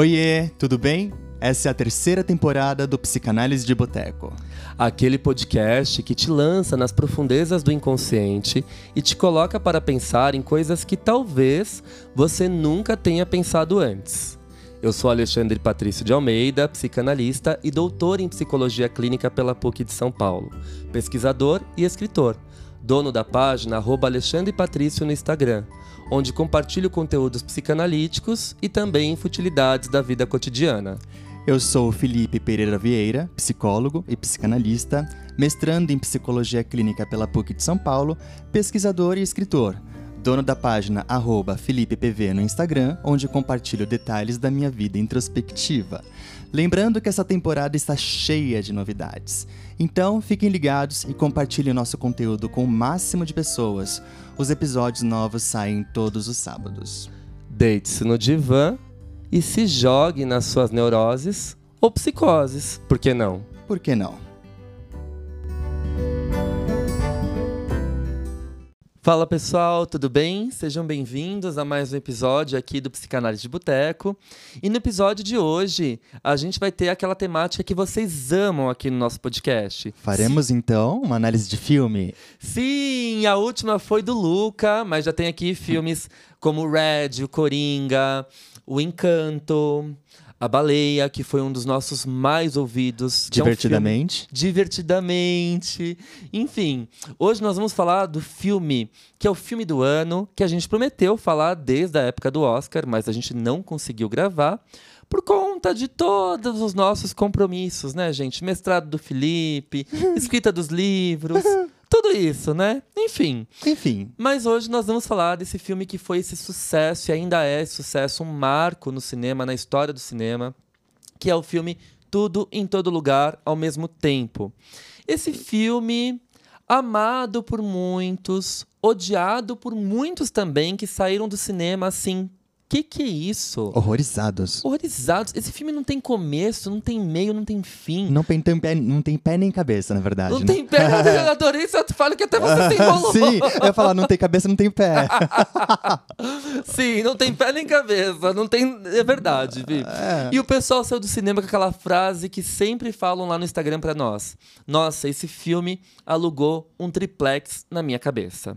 Oiê, tudo bem? Essa é a terceira temporada do Psicanálise de Boteco. Aquele podcast que te lança nas profundezas do inconsciente e te coloca para pensar em coisas que talvez você nunca tenha pensado antes. Eu sou Alexandre Patrício de Almeida, psicanalista e doutor em psicologia clínica pela PUC de São Paulo, pesquisador e escritor, dono da página Alexandre Patrício no Instagram, onde compartilho conteúdos psicanalíticos e também futilidades da vida cotidiana. Eu sou Felipe Pereira Vieira, psicólogo e psicanalista, mestrando em psicologia clínica pela PUC de São Paulo, pesquisador e escritor, dono da página FelipePV no Instagram, onde compartilho detalhes da minha vida introspectiva. Lembrando que essa temporada está cheia de novidades. Então, fiquem ligados e compartilhem nosso conteúdo com o máximo de pessoas. Os episódios novos saem todos os sábados. Deite-se no divã e se jogue nas suas neuroses ou psicoses. Por que não? Por que não? Fala pessoal, tudo bem? Sejam bem-vindos a mais um episódio aqui do Psicanálise de Boteco. E no episódio de hoje, a gente vai ter aquela temática que vocês amam aqui no nosso podcast. Faremos Sim. então uma análise de filme? Sim, a última foi do Luca, mas já tem aqui filmes como Red, o Coringa, o Encanto, a Baleia, que foi um dos nossos mais ouvidos. Divertidamente. É um Divertidamente. Enfim, hoje nós vamos falar do filme, que é o filme do ano, que a gente prometeu falar desde a época do Oscar, mas a gente não conseguiu gravar. Por conta de todos os nossos compromissos, né, gente? Mestrado do Felipe, escrita dos livros. Tudo isso, né? Enfim. Enfim. Mas hoje nós vamos falar desse filme que foi esse sucesso e ainda é esse sucesso, um marco no cinema, na história do cinema, que é o filme Tudo em Todo Lugar ao mesmo tempo. Esse filme amado por muitos, odiado por muitos também que saíram do cinema assim que que é isso? Horrorizados. Horrorizados. Esse filme não tem começo, não tem meio, não tem fim. Não tem, tem pé, não tem pé nem cabeça, na verdade. Não né? tem pé, eu adorei isso, tu fala que até você tem enrolou. Sim, eu ia falar, não tem cabeça, não tem pé. Sim, não tem pé nem cabeça, não tem... É verdade, Vi. É. E o pessoal saiu do cinema com aquela frase que sempre falam lá no Instagram pra nós. Nossa, esse filme alugou um triplex na minha cabeça.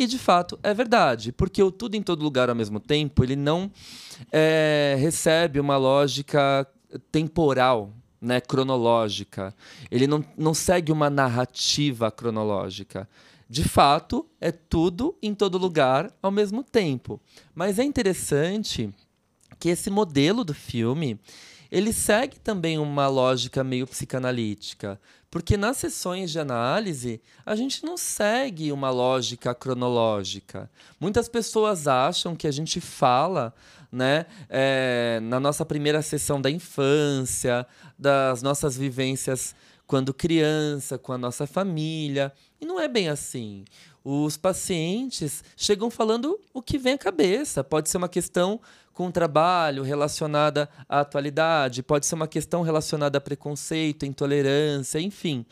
E de fato é verdade, porque o tudo em todo lugar ao mesmo tempo, ele não é, recebe uma lógica temporal, né, cronológica. Ele não, não segue uma narrativa cronológica. De fato, é tudo em todo lugar ao mesmo tempo. Mas é interessante que esse modelo do filme ele segue também uma lógica meio psicanalítica. Porque nas sessões de análise, a gente não segue uma lógica cronológica. Muitas pessoas acham que a gente fala né, é, na nossa primeira sessão da infância, das nossas vivências quando criança, com a nossa família. E não é bem assim. Os pacientes chegam falando o que vem à cabeça. Pode ser uma questão com trabalho relacionada à atualidade, pode ser uma questão relacionada a preconceito, intolerância, enfim.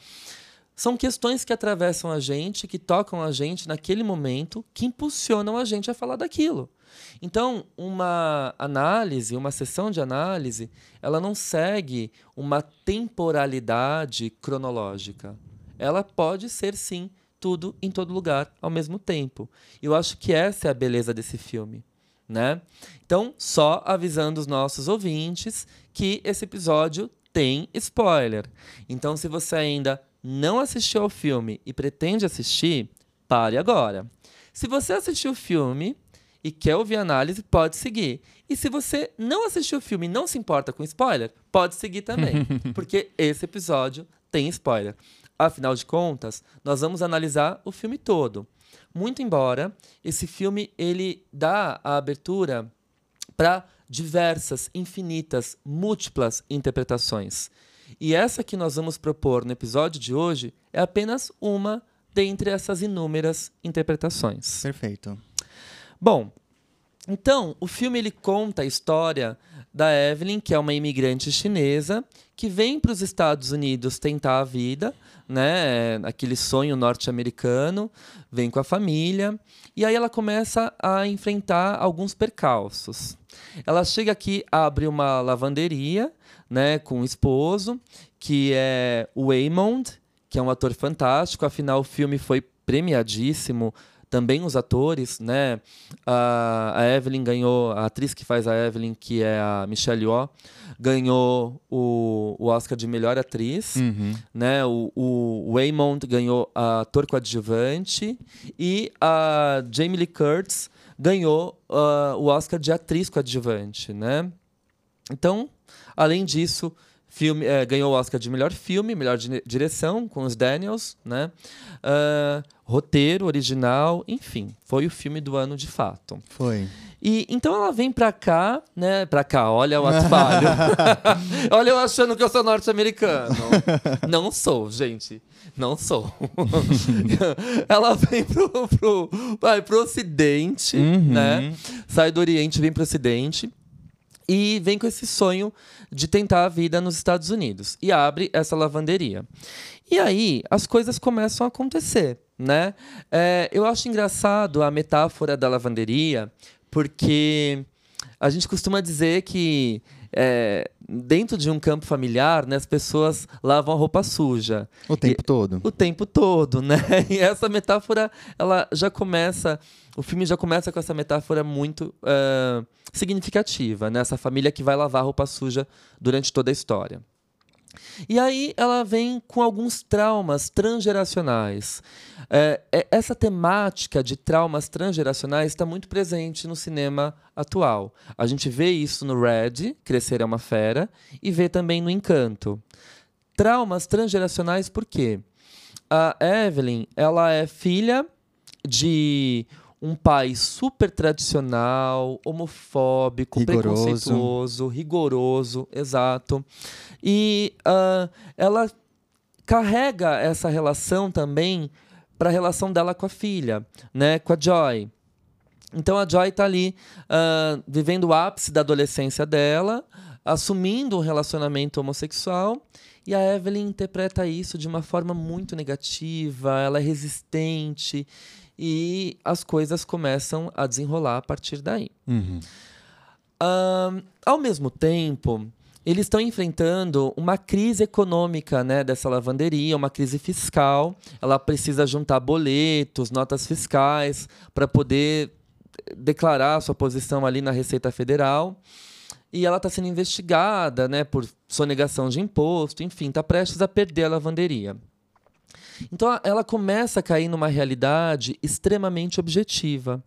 São questões que atravessam a gente, que tocam a gente naquele momento, que impulsionam a gente a falar daquilo. Então, uma análise, uma sessão de análise, ela não segue uma temporalidade cronológica. Ela pode ser, sim, tudo em todo lugar ao mesmo tempo. Eu acho que essa é a beleza desse filme né? Então, só avisando os nossos ouvintes que esse episódio tem spoiler. Então, se você ainda não assistiu ao filme e pretende assistir, pare agora. Se você assistiu o filme e quer ouvir a análise, pode seguir. E se você não assistiu o filme e não se importa com spoiler, pode seguir também, porque esse episódio tem spoiler. Afinal de contas, nós vamos analisar o filme todo. Muito embora esse filme ele dá a abertura para diversas, infinitas, múltiplas interpretações. E essa que nós vamos propor no episódio de hoje é apenas uma dentre essas inúmeras interpretações. Perfeito. Bom, então, o filme ele conta a história da Evelyn, que é uma imigrante chinesa que vem para os Estados Unidos tentar a vida, né? Aquele sonho norte-americano, vem com a família e aí ela começa a enfrentar alguns percalços. Ela chega aqui, abre uma lavanderia, né, com o esposo, que é o Waymond, que é um ator fantástico, afinal o filme foi premiadíssimo também os atores, né? A, a, Evelyn ganhou, a atriz que faz a Evelyn, que é a Michelle Yeoh, ganhou o, o Oscar de melhor atriz, uhum. né? O, o Waymond ganhou a ator coadjuvante e a Jamie Lee Curtis ganhou uh, o Oscar de atriz coadjuvante, né? Então, além disso, filme é, ganhou o Oscar de melhor filme, melhor direção com os Daniels, né? Uh, roteiro original, enfim, foi o filme do ano de fato. Foi. E então ela vem pra cá, né? Pra cá, olha o atrapalho. olha eu achando que eu sou norte-americano. Não sou, gente. Não sou. ela vem pro, pro, vai, pro ocidente, uhum. né? Sai do Oriente, vem pro ocidente. E vem com esse sonho de tentar a vida nos Estados Unidos. E abre essa lavanderia. E aí as coisas começam a acontecer, né? É, eu acho engraçado a metáfora da lavanderia, porque a gente costuma dizer que é, dentro de um campo familiar, né, as pessoas lavam a roupa suja. O tempo e, todo. O tempo todo, né? E essa metáfora, ela já começa, o filme já começa com essa metáfora muito uh, significativa, né? Essa família que vai lavar a roupa suja durante toda a história. E aí ela vem com alguns traumas transgeracionais. É, é, essa temática de traumas transgeracionais está muito presente no cinema atual. A gente vê isso no Red, Crescer é uma Fera, e vê também no Encanto. Traumas transgeracionais por quê? A Evelyn ela é filha de um pai super tradicional, homofóbico, rigoroso. preconceituoso, rigoroso, exato. E uh, ela carrega essa relação também para a relação dela com a filha, né, com a Joy. Então a Joy está ali uh, vivendo o ápice da adolescência dela, assumindo um relacionamento homossexual. E a Evelyn interpreta isso de uma forma muito negativa, ela é resistente e as coisas começam a desenrolar a partir daí. Uhum. Uh, ao mesmo tempo, eles estão enfrentando uma crise econômica né, dessa lavanderia, uma crise fiscal. Ela precisa juntar boletos, notas fiscais para poder declarar sua posição ali na Receita Federal. E ela está sendo investigada né, por sonegação de imposto, enfim, está prestes a perder a lavanderia. Então ela começa a cair numa realidade extremamente objetiva.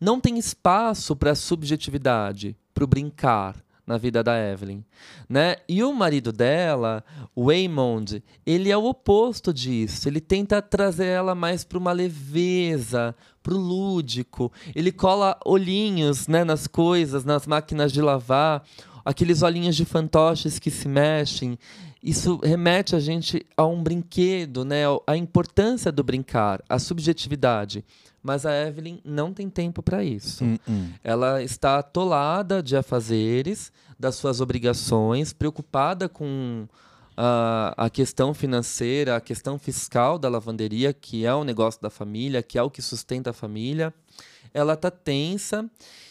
Não tem espaço para a subjetividade, para o brincar na vida da Evelyn, né? E o marido dela, o Waymond, ele é o oposto disso. Ele tenta trazer ela mais para uma leveza, para o lúdico. Ele cola olhinhos, né, nas coisas, nas máquinas de lavar, aqueles olhinhos de fantoches que se mexem isso remete a gente a um brinquedo, né? A importância do brincar, a subjetividade. Mas a Evelyn não tem tempo para isso. Uh -uh. Ela está atolada de afazeres, das suas obrigações, preocupada com a, a questão financeira, a questão fiscal da lavanderia, que é o negócio da família, que é o que sustenta a família. Ela está tensa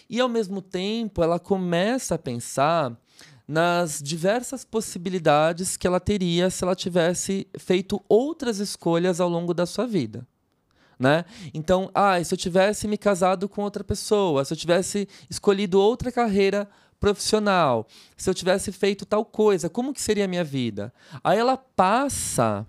e, ao mesmo tempo, ela começa a pensar nas diversas possibilidades que ela teria se ela tivesse feito outras escolhas ao longo da sua vida. Né? Então, ah, se eu tivesse me casado com outra pessoa, se eu tivesse escolhido outra carreira profissional, se eu tivesse feito tal coisa, como que seria a minha vida? Aí ela passa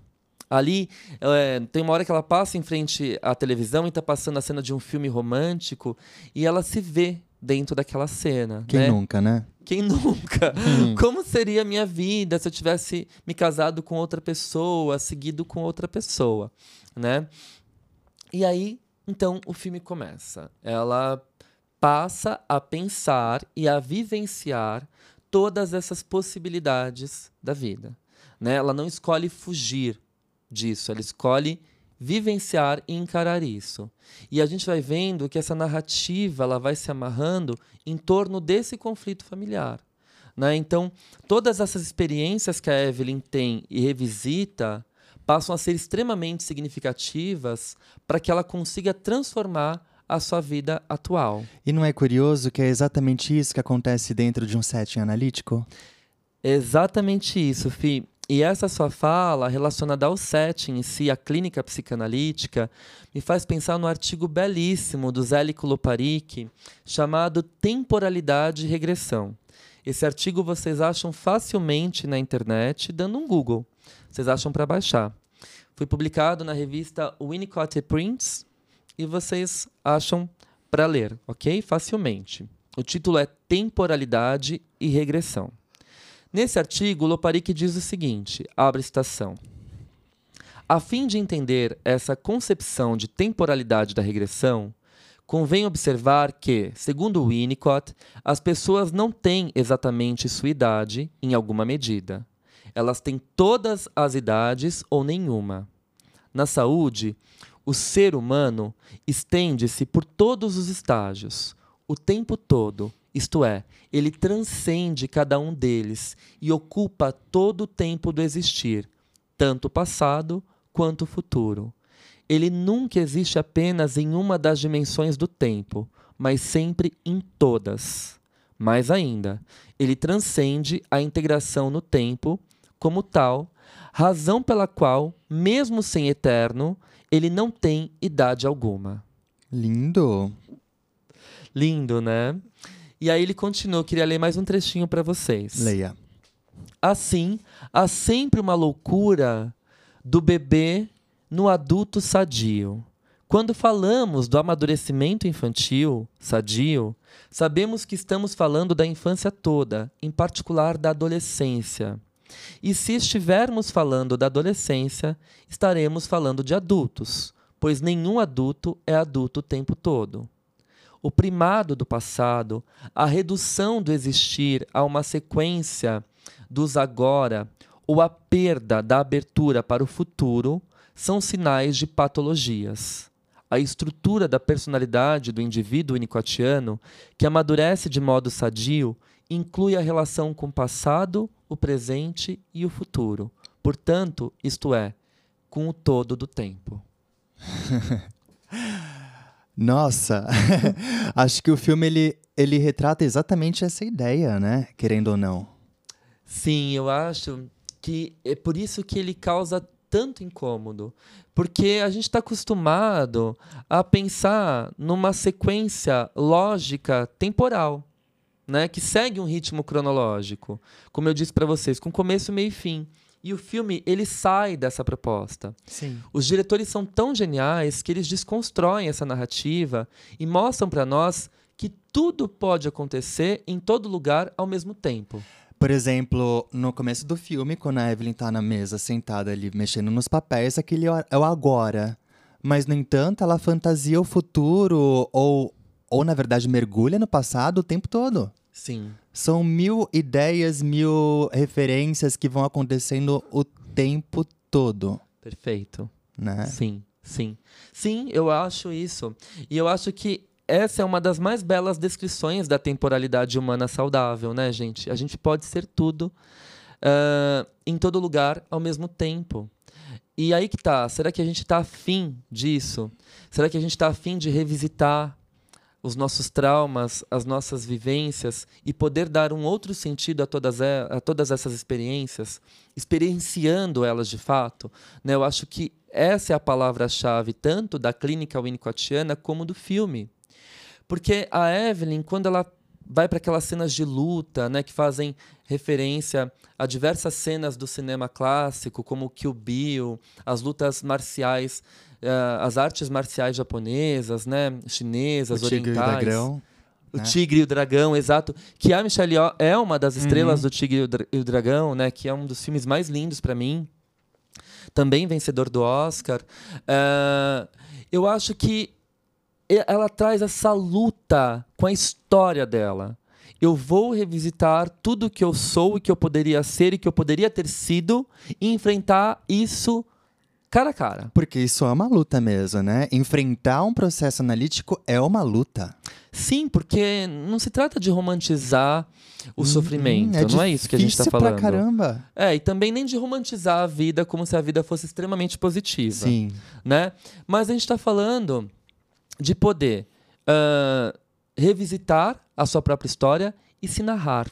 ali, é, tem uma hora que ela passa em frente à televisão e está passando a cena de um filme romântico e ela se vê dentro daquela cena. Quem né? nunca, né? Quem nunca? Hum. Como seria a minha vida se eu tivesse me casado com outra pessoa, seguido com outra pessoa, né? E aí, então, o filme começa. Ela passa a pensar e a vivenciar todas essas possibilidades da vida, né? Ela não escolhe fugir disso, ela escolhe vivenciar e encarar isso. E a gente vai vendo que essa narrativa ela vai se amarrando em torno desse conflito familiar. Né? Então, todas essas experiências que a Evelyn tem e revisita passam a ser extremamente significativas para que ela consiga transformar a sua vida atual. E não é curioso que é exatamente isso que acontece dentro de um setting analítico? Exatamente isso, Fi. E essa sua fala, relacionada ao setting em si, a clínica psicanalítica, me faz pensar no artigo belíssimo do Zélico Loparic, chamado Temporalidade e Regressão. Esse artigo vocês acham facilmente na internet, dando um Google. Vocês acham para baixar. Foi publicado na revista Winnicott Prints e vocês acham para ler, ok? Facilmente. O título é Temporalidade e Regressão. Nesse artigo, Loparic diz o seguinte: abre citação. A fim de entender essa concepção de temporalidade da regressão, Convém observar que, segundo Winnicott, as pessoas não têm exatamente sua idade em alguma medida. Elas têm todas as idades ou nenhuma. Na saúde, o ser humano estende-se por todos os estágios, o tempo todo, isto é, ele transcende cada um deles e ocupa todo o tempo do existir, tanto o passado quanto o futuro ele nunca existe apenas em uma das dimensões do tempo, mas sempre em todas. Mais ainda, ele transcende a integração no tempo como tal, razão pela qual, mesmo sem eterno, ele não tem idade alguma. Lindo. Lindo, né? E aí ele continua, eu queria ler mais um trechinho para vocês. Leia. Assim, há sempre uma loucura do bebê no adulto sadio. Quando falamos do amadurecimento infantil sadio, sabemos que estamos falando da infância toda, em particular da adolescência. E se estivermos falando da adolescência, estaremos falando de adultos, pois nenhum adulto é adulto o tempo todo. O primado do passado, a redução do existir a uma sequência dos agora, ou a perda da abertura para o futuro, são sinais de patologias. A estrutura da personalidade do indivíduo inicotiano, que amadurece de modo sadio, inclui a relação com o passado, o presente e o futuro. Portanto, isto é, com o todo do tempo. Nossa, acho que o filme ele, ele retrata exatamente essa ideia, né? Querendo ou não. Sim, eu acho que é por isso que ele causa tanto incômodo, porque a gente está acostumado a pensar numa sequência lógica temporal, né, que segue um ritmo cronológico, como eu disse para vocês, com começo, meio e fim. E o filme ele sai dessa proposta. Sim. Os diretores são tão geniais que eles desconstroem essa narrativa e mostram para nós que tudo pode acontecer em todo lugar ao mesmo tempo. Por exemplo, no começo do filme, quando a Evelyn tá na mesa, sentada ali, mexendo nos papéis, aquele é, é o agora. Mas, no entanto, ela fantasia o futuro, ou, ou na verdade, mergulha no passado o tempo todo. Sim. São mil ideias, mil referências que vão acontecendo o tempo todo. Perfeito. Né? Sim, sim. Sim, eu acho isso. E eu acho que essa é uma das mais belas descrições da temporalidade humana saudável, né, gente? A gente pode ser tudo uh, em todo lugar ao mesmo tempo. E aí que tá. Será que a gente está afim disso? Será que a gente está afim de revisitar os nossos traumas, as nossas vivências e poder dar um outro sentido a todas, a todas essas experiências, experienciando elas de fato? Né? Eu acho que essa é a palavra-chave tanto da clínica winnicottiana como do filme. Porque a Evelyn, quando ela vai para aquelas cenas de luta, né, que fazem referência a diversas cenas do cinema clássico, como Kill Bill, as lutas marciais, uh, as artes marciais japonesas, né, chinesas, o tigre orientais. E o dragão, o né? Tigre e o Dragão, exato. Que a Michelle Yeoh é uma das estrelas uhum. do Tigre e o Dragão, né, que é um dos filmes mais lindos para mim. Também vencedor do Oscar. Uh, eu acho que ela traz essa luta com a história dela. Eu vou revisitar tudo que eu sou e que eu poderia ser e que eu poderia ter sido e enfrentar isso cara a cara. Porque isso é uma luta mesmo, né? Enfrentar um processo analítico é uma luta. Sim, porque não se trata de romantizar o hum, sofrimento, é não é isso que a gente está falando. Pra caramba. É, e também nem de romantizar a vida como se a vida fosse extremamente positiva. Sim. Né? Mas a gente está falando de poder uh, revisitar a sua própria história e se narrar.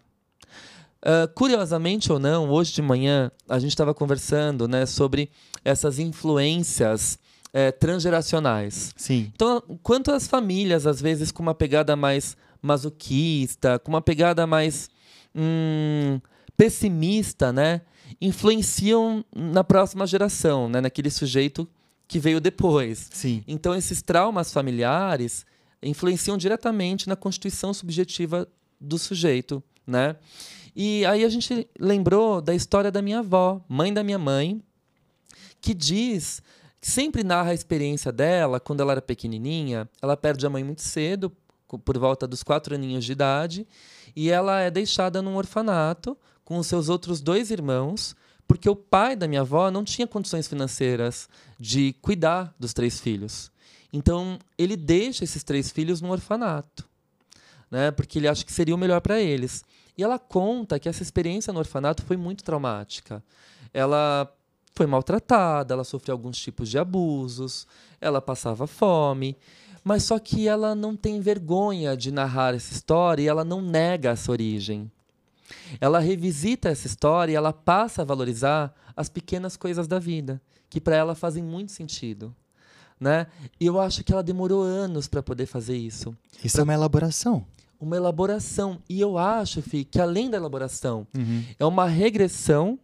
Uh, curiosamente ou não, hoje de manhã a gente estava conversando né, sobre essas influências é, transgeracionais. Sim. Então, quanto as famílias, às vezes, com uma pegada mais masoquista, com uma pegada mais hum, pessimista, né, influenciam na próxima geração, né, naquele sujeito que veio depois. Sim. Então, esses traumas familiares influenciam diretamente na constituição subjetiva do sujeito, né? E aí a gente lembrou da história da minha avó, mãe da minha mãe, que diz sempre narra a experiência dela quando ela era pequenininha. Ela perde a mãe muito cedo, por volta dos quatro aninhos de idade, e ela é deixada num orfanato com os seus outros dois irmãos, porque o pai da minha avó não tinha condições financeiras de cuidar dos três filhos. Então, ele deixa esses três filhos no orfanato, né? porque ele acha que seria o melhor para eles. E ela conta que essa experiência no orfanato foi muito traumática. Ela foi maltratada, ela sofreu alguns tipos de abusos, ela passava fome, mas só que ela não tem vergonha de narrar essa história e ela não nega essa origem. Ela revisita essa história e ela passa a valorizar as pequenas coisas da vida, que para ela fazem muito sentido. Né? E eu acho que ela demorou anos para poder fazer isso. Isso pra... é uma elaboração. Uma elaboração. E eu acho, Fih, que além da elaboração, uhum. é uma regressão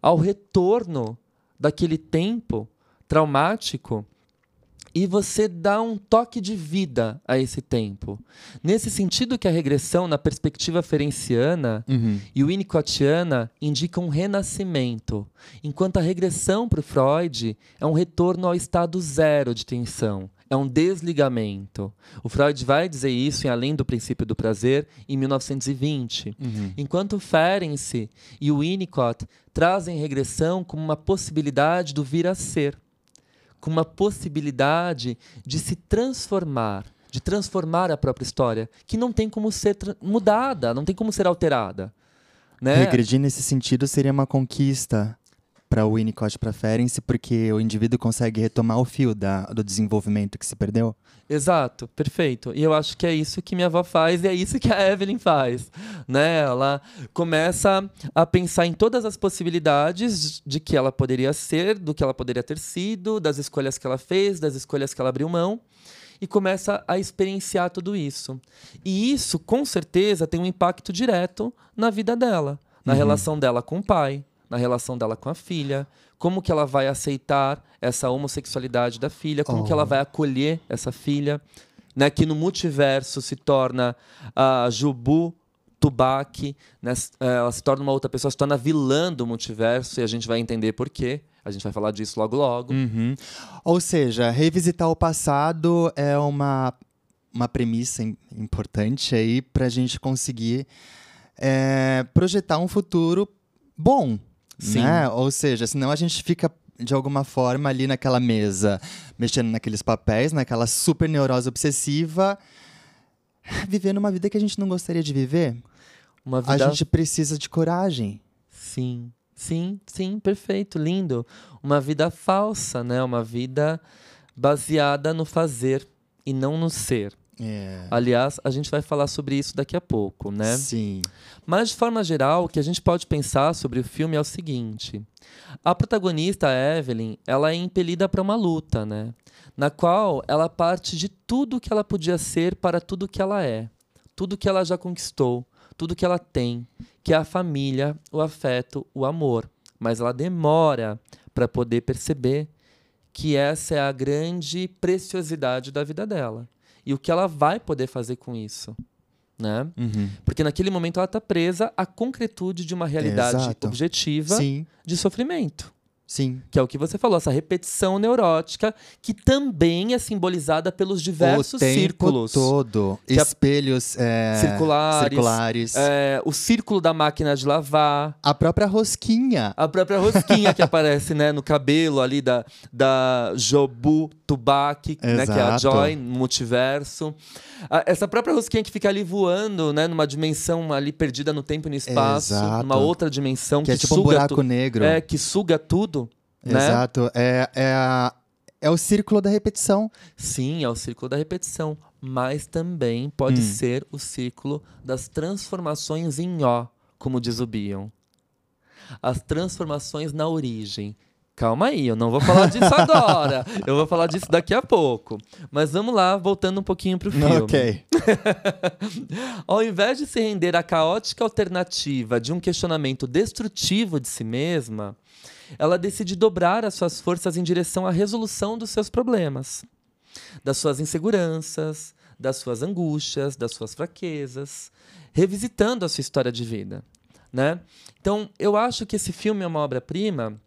ao retorno daquele tempo traumático e você dá um toque de vida a esse tempo. Nesse sentido que a regressão, na perspectiva ferenciana uhum. e winnicottiana, indica um renascimento, enquanto a regressão para o Freud é um retorno ao estado zero de tensão, é um desligamento. O Freud vai dizer isso em Além do Princípio do Prazer, em 1920. Uhum. Enquanto Ferenczi e o Winnicott trazem regressão como uma possibilidade do vir a ser, como uma possibilidade de se transformar, de transformar a própria história, que não tem como ser mudada, não tem como ser alterada. Né? Regredir nesse sentido seria uma conquista para o Winnicott para Ferenczi, porque o indivíduo consegue retomar o fio da, do desenvolvimento que se perdeu? Exato, perfeito. E eu acho que é isso que minha avó faz e é isso que a Evelyn faz. Né? Ela começa a pensar em todas as possibilidades de que ela poderia ser, do que ela poderia ter sido, das escolhas que ela fez, das escolhas que ela abriu mão e começa a experienciar tudo isso. E isso, com certeza, tem um impacto direto na vida dela, na uhum. relação dela com o pai, na relação dela com a filha, como que ela vai aceitar essa homossexualidade da filha, como oh. que ela oh. vai acolher essa filha, né, que no multiverso se torna a Jubu Tubac, né, é, ela se torna uma outra pessoa, se torna vilã do multiverso, e a gente vai entender por quê. A gente vai falar disso logo logo. Uhum. Ou seja, revisitar o passado é uma, uma premissa importante aí para a gente conseguir é, projetar um futuro bom, Sim. Né? Ou seja, senão a gente fica de alguma forma ali naquela mesa, mexendo naqueles papéis, naquela super neurose obsessiva, vivendo uma vida que a gente não gostaria de viver. Uma vida... A gente precisa de coragem. Sim, sim, sim, perfeito, lindo. Uma vida falsa, né? Uma vida baseada no fazer e não no ser. É. Aliás, a gente vai falar sobre isso daqui a pouco, né? Sim. Mas, de forma geral, o que a gente pode pensar sobre o filme é o seguinte: a protagonista, a Evelyn, ela é impelida para uma luta, né? Na qual ela parte de tudo que ela podia ser para tudo que ela é, tudo que ela já conquistou, tudo que ela tem, que é a família, o afeto, o amor. Mas ela demora para poder perceber que essa é a grande preciosidade da vida dela e o que ela vai poder fazer com isso. Né? Uhum. Porque naquele momento ela está presa à concretude de uma realidade Exato. objetiva Sim. de sofrimento. Sim. Que é o que você falou, essa repetição neurótica, que também é simbolizada pelos diversos o tempo círculos. todo. A- Espelhos é, Circulares. circulares. É, o círculo da máquina de lavar. A própria rosquinha. A própria rosquinha que aparece né, no cabelo ali da, da Jobu Tubaki, né, que é a. Joy, no multiverso. Essa própria rosquinha que fica ali voando, né, numa dimensão ali perdida no tempo e no espaço, Exato. numa outra dimensão Que que, é tipo um buraco tu- negro. É, que suga tudo. Né? Exato. É, é, a- é o círculo da repetição. Sim, é o círculo da repetição, mas também pode Hum. ser o círculo das transformações em ó, como diz o Bion. As transformações na origem. Calma aí, eu não vou falar disso agora. Eu vou falar disso daqui a pouco. Mas vamos lá, voltando um pouquinho pro filme. Ok. Ao invés de se render à caótica alternativa de um questionamento destrutivo de si mesma, ela decide dobrar as suas forças em direção à resolução dos seus problemas, das suas inseguranças, das suas angústias, das suas fraquezas, revisitando a sua história de vida, né? Então, eu acho que esse filme é uma obra-prima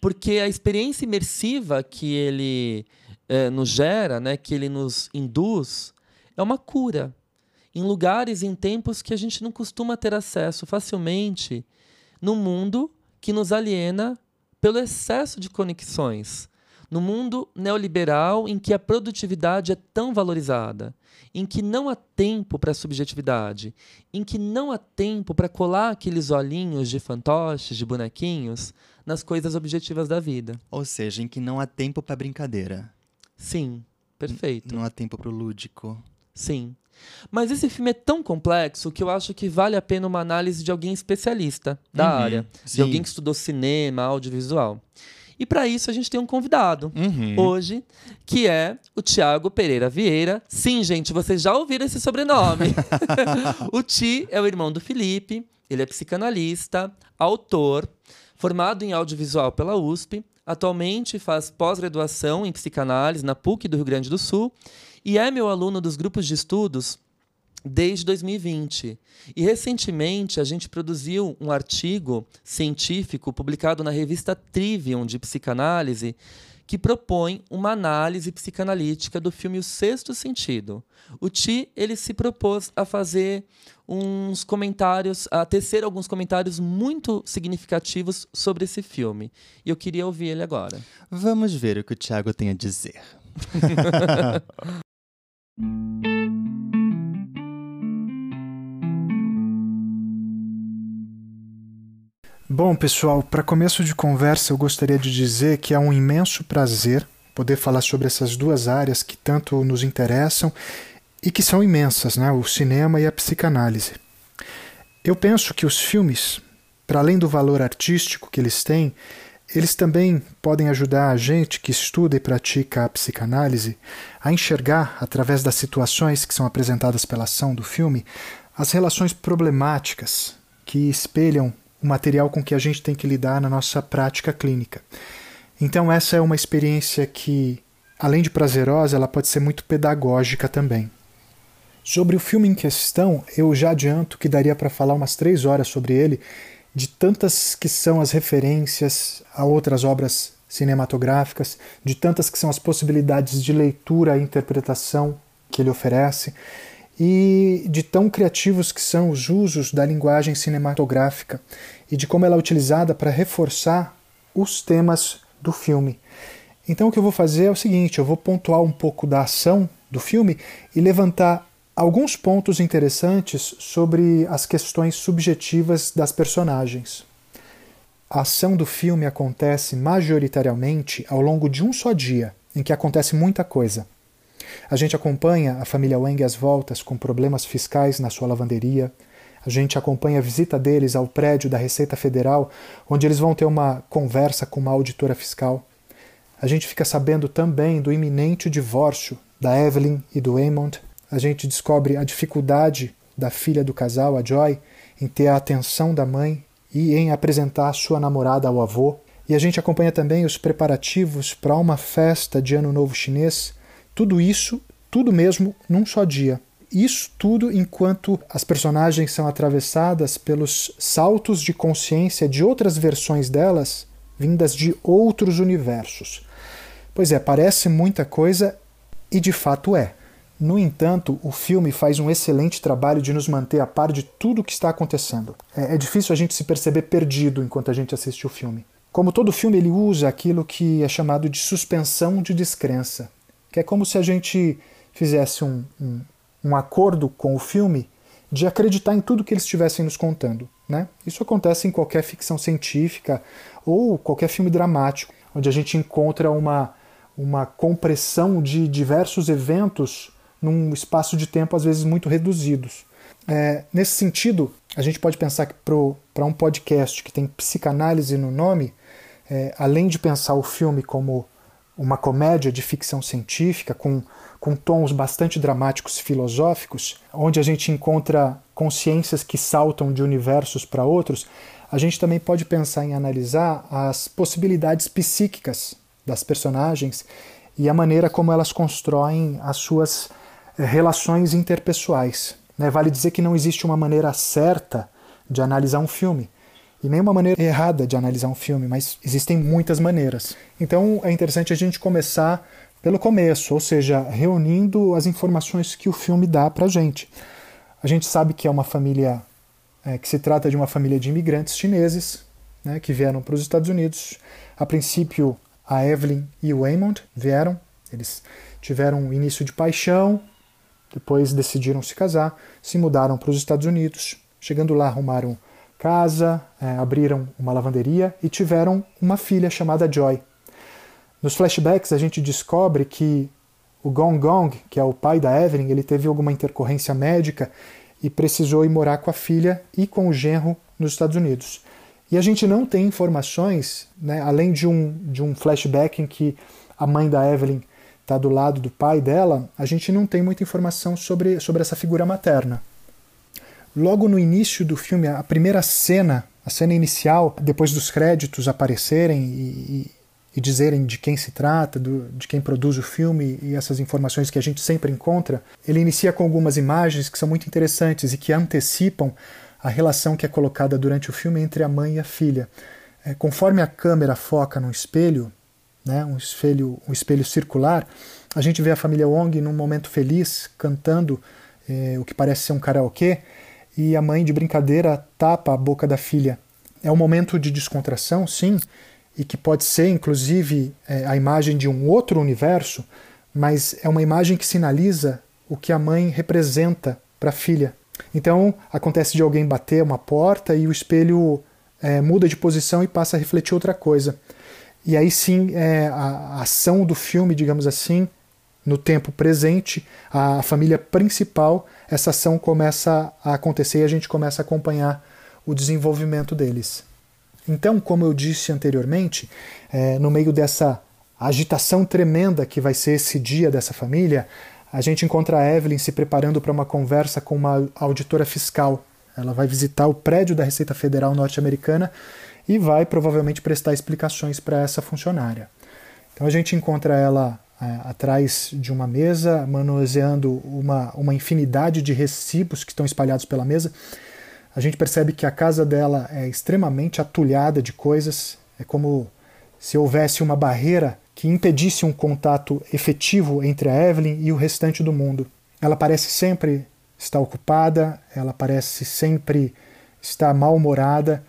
porque a experiência imersiva que ele eh, nos gera, né, que ele nos induz, é uma cura em lugares em tempos que a gente não costuma ter acesso facilmente no mundo que nos aliena pelo excesso de conexões. No mundo neoliberal em que a produtividade é tão valorizada, em que não há tempo para a subjetividade, em que não há tempo para colar aqueles olhinhos de fantoches, de bonequinhos, nas coisas objetivas da vida. Ou seja, em que não há tempo pra brincadeira. Sim, perfeito. Não há tempo pro lúdico. Sim. Mas esse filme é tão complexo que eu acho que vale a pena uma análise de alguém especialista da Uhum, área, sim. de alguém que estudou cinema, audiovisual. E para isso a gente tem um convidado Uhum. hoje, que é o Tiago Pereira Vieira. Sim, gente, vocês já ouviram esse sobrenome. o Ti é o irmão do Felipe, ele é psicanalista, autor, formado em audiovisual pela USP, atualmente faz pós-graduação em psicanálise na PUC do Rio Grande do Sul e é meu aluno dos grupos de estudos desde 2020. E recentemente a gente produziu um artigo científico publicado na revista Trivium de Psicanálise que propõe uma análise psicanalítica do filme O Sexto Sentido. O Ti ele se propôs a fazer uns comentários, a tecer alguns comentários muito significativos sobre esse filme. E eu queria ouvir ele agora. Vamos ver o que o Thiago tem a dizer. Bom, pessoal, para começo de conversa, eu gostaria de dizer que é um imenso prazer poder falar sobre essas duas áreas que tanto nos interessam e que são imensas, né? o cinema e a psicanálise. Eu penso que os filmes, para além do valor artístico que eles têm, eles também podem ajudar a gente que estuda e pratica a psicanálise a enxergar, através das situações que são apresentadas pela ação do filme, as relações problemáticas que espelham o material com que a gente tem que lidar na nossa prática clínica. Então, essa é uma experiência que, além de prazerosa, ela pode ser muito pedagógica também. Sobre o filme em questão, eu já adianto que daria para falar umas três horas sobre ele, de tantas que são as referências a outras obras cinematográficas, de tantas que são as possibilidades de leitura e interpretação que ele oferece, e de tão criativos que são os usos da linguagem cinematográfica e de como ela é utilizada para reforçar os temas do filme. Então o que eu vou fazer é o seguinte, eu vou pontuar um pouco da ação do filme e levantar alguns pontos interessantes sobre as questões subjetivas das personagens. A ação do filme acontece majoritariamente ao longo de um só dia, em que acontece muita coisa. A gente acompanha a família Wang às voltas com problemas fiscais na sua lavanderia. A gente acompanha a visita deles ao prédio da Receita Federal, onde eles vão ter uma conversa com uma auditora fiscal. A gente fica sabendo também do iminente divórcio da Evelyn e do Eamon. A gente descobre a dificuldade da filha do casal, a Joy, em ter a atenção da mãe e em apresentar sua namorada ao avô. E a gente acompanha também os preparativos para uma festa de Ano Novo Chinês. Tudo isso, tudo mesmo, num só dia. Isso tudo enquanto as personagens são atravessadas pelos saltos de consciência de outras versões delas vindas de outros universos. Pois é, parece muita coisa e de fato é. No entanto, o filme faz um excelente trabalho de nos manter a par de tudo o que está acontecendo. É, é, difícil a gente se perceber perdido enquanto a gente assiste o filme. Como todo filme, ele usa aquilo que é chamado de suspensão de descrença, que é como se a gente fizesse um, um, um acordo com o filme de acreditar em tudo que eles estivessem nos contando. Né? Isso acontece em qualquer ficção científica ou qualquer filme dramático, onde a gente encontra uma, uma compressão de diversos eventos num espaço de tempo às vezes muito reduzidos. É, nesse sentido, a gente pode pensar que para um podcast que tem psicanálise no nome, é, além de pensar o filme como uma comédia de ficção científica com, com tons bastante dramáticos e filosóficos, onde a gente encontra consciências que saltam de universos para outros, a gente também pode pensar em analisar as possibilidades psíquicas das personagens e a maneira como elas constroem as suas relações interpessoais. Né? Vale dizer que não existe uma maneira certa de analisar um filme e nem uma maneira errada de analisar um filme, mas existem muitas maneiras. Então é interessante a gente começar pelo começo, ou seja, reunindo as informações que o filme dá para a gente. A gente sabe que é uma família, é, que se trata de uma família de imigrantes chineses né, que vieram para os Estados Unidos. A princípio, a Evelyn e o Waymond vieram, eles tiveram um início de paixão, depois decidiram se casar, se mudaram para os Estados Unidos. Chegando lá, arrumaram casa, é, abriram uma lavanderia e tiveram uma filha chamada Joy. Nos flashbacks a gente descobre que o Gong Gong, que é o pai da Evelyn, ele teve alguma intercorrência médica e precisou ir morar com a filha e com o genro nos Estados Unidos. E a gente não tem informações, né, além de um, de um flashback em que a mãe da Evelyn está do lado do pai dela, a gente não tem muita informação sobre, sobre essa figura materna. Logo no início do filme, a primeira cena, a cena inicial, depois dos créditos aparecerem e, e, dizerem de quem se trata, do, de quem produz o filme e essas informações que a gente sempre encontra, ele inicia com algumas imagens que são muito interessantes e que antecipam a relação que é colocada durante o filme entre a mãe e a filha. É, conforme a câmera foca num espelho, né, um espelho, um espelho circular, a gente vê a família Wong num momento feliz cantando é, o que parece ser um karaokê e a mãe, de brincadeira, tapa a boca da filha. É um momento de descontração, sim, e que pode ser, inclusive, é, a imagem de um outro universo, mas é uma imagem que sinaliza o que a mãe representa para a filha. Então, acontece de alguém bater uma porta e o espelho é, muda de posição e passa a refletir outra coisa. E aí sim, é, a, ação do filme, digamos assim, no tempo presente, a família principal, essa ação começa a acontecer e a gente começa a acompanhar o desenvolvimento deles. Então, como eu disse anteriormente, é, no meio dessa agitação tremenda que vai ser esse dia dessa família, a gente encontra a Evelyn se preparando para uma conversa com uma auditora fiscal. Ela vai visitar o prédio da Receita Federal norte-americana e vai provavelmente prestar explicações para essa funcionária. Então a gente encontra ela é, atrás de uma mesa, manuseando uma, uma infinidade de recibos que estão espalhados pela mesa. A gente percebe que a casa dela é extremamente atulhada de coisas, é como se houvesse uma barreira que impedisse um contato efetivo entre a Evelyn e o restante do mundo. Ela parece sempre estar ocupada, ela parece sempre estar mal-humorada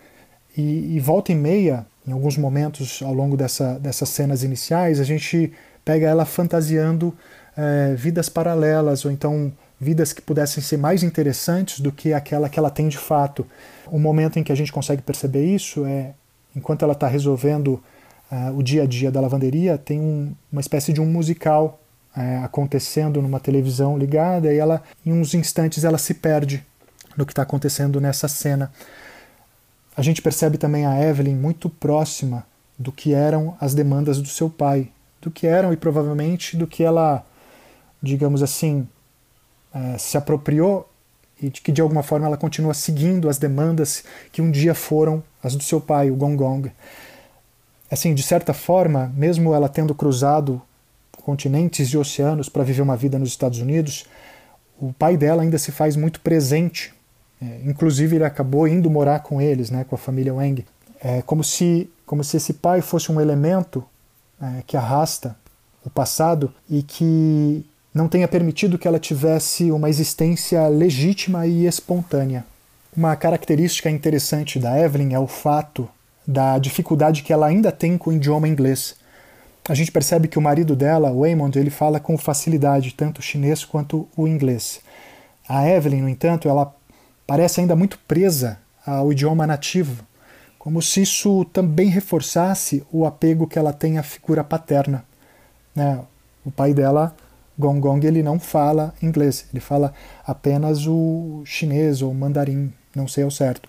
e, e volta e meia, em alguns momentos ao longo dessa, dessas cenas iniciais, a gente pega ela fantasiando é, vidas paralelas ou então vidas que pudessem ser mais interessantes do que aquela que ela tem de fato. O momento em que a gente consegue perceber isso é enquanto ela está resolvendo uh, o dia a dia da lavanderia, tem um, uma espécie de um musical uh, acontecendo numa televisão ligada e ela, em uns instantes, ela se perde no que está acontecendo nessa cena. A gente percebe também a Evelyn muito próxima do que eram as demandas do seu pai, do que eram e provavelmente do que ela, digamos assim, é, se apropriou e de que de alguma forma ela continua seguindo as demandas que um dia foram as do seu pai, o Gong Gong. Assim, de certa forma, mesmo ela tendo cruzado continentes e oceanos para viver uma vida nos Estados Unidos, o pai dela ainda se faz muito presente. É, inclusive, ele acabou indo morar com eles, né, com a família Wang. É como se como se esse pai fosse um elemento é, que arrasta o passado e que não tenha permitido que ela tivesse uma existência legítima e espontânea. Uma característica interessante da Evelyn é o fato da dificuldade que ela ainda tem com o idioma inglês. A gente percebe que o marido dela, o Waymond, ele fala com facilidade tanto o chinês quanto o inglês. A Evelyn, no entanto, ela parece ainda muito presa ao idioma nativo, como se isso também reforçasse o apego que ela tem à figura paterna. Né? O pai dela, Gong Gong, ele não fala inglês, ele fala apenas o chinês ou mandarim, não sei ao certo.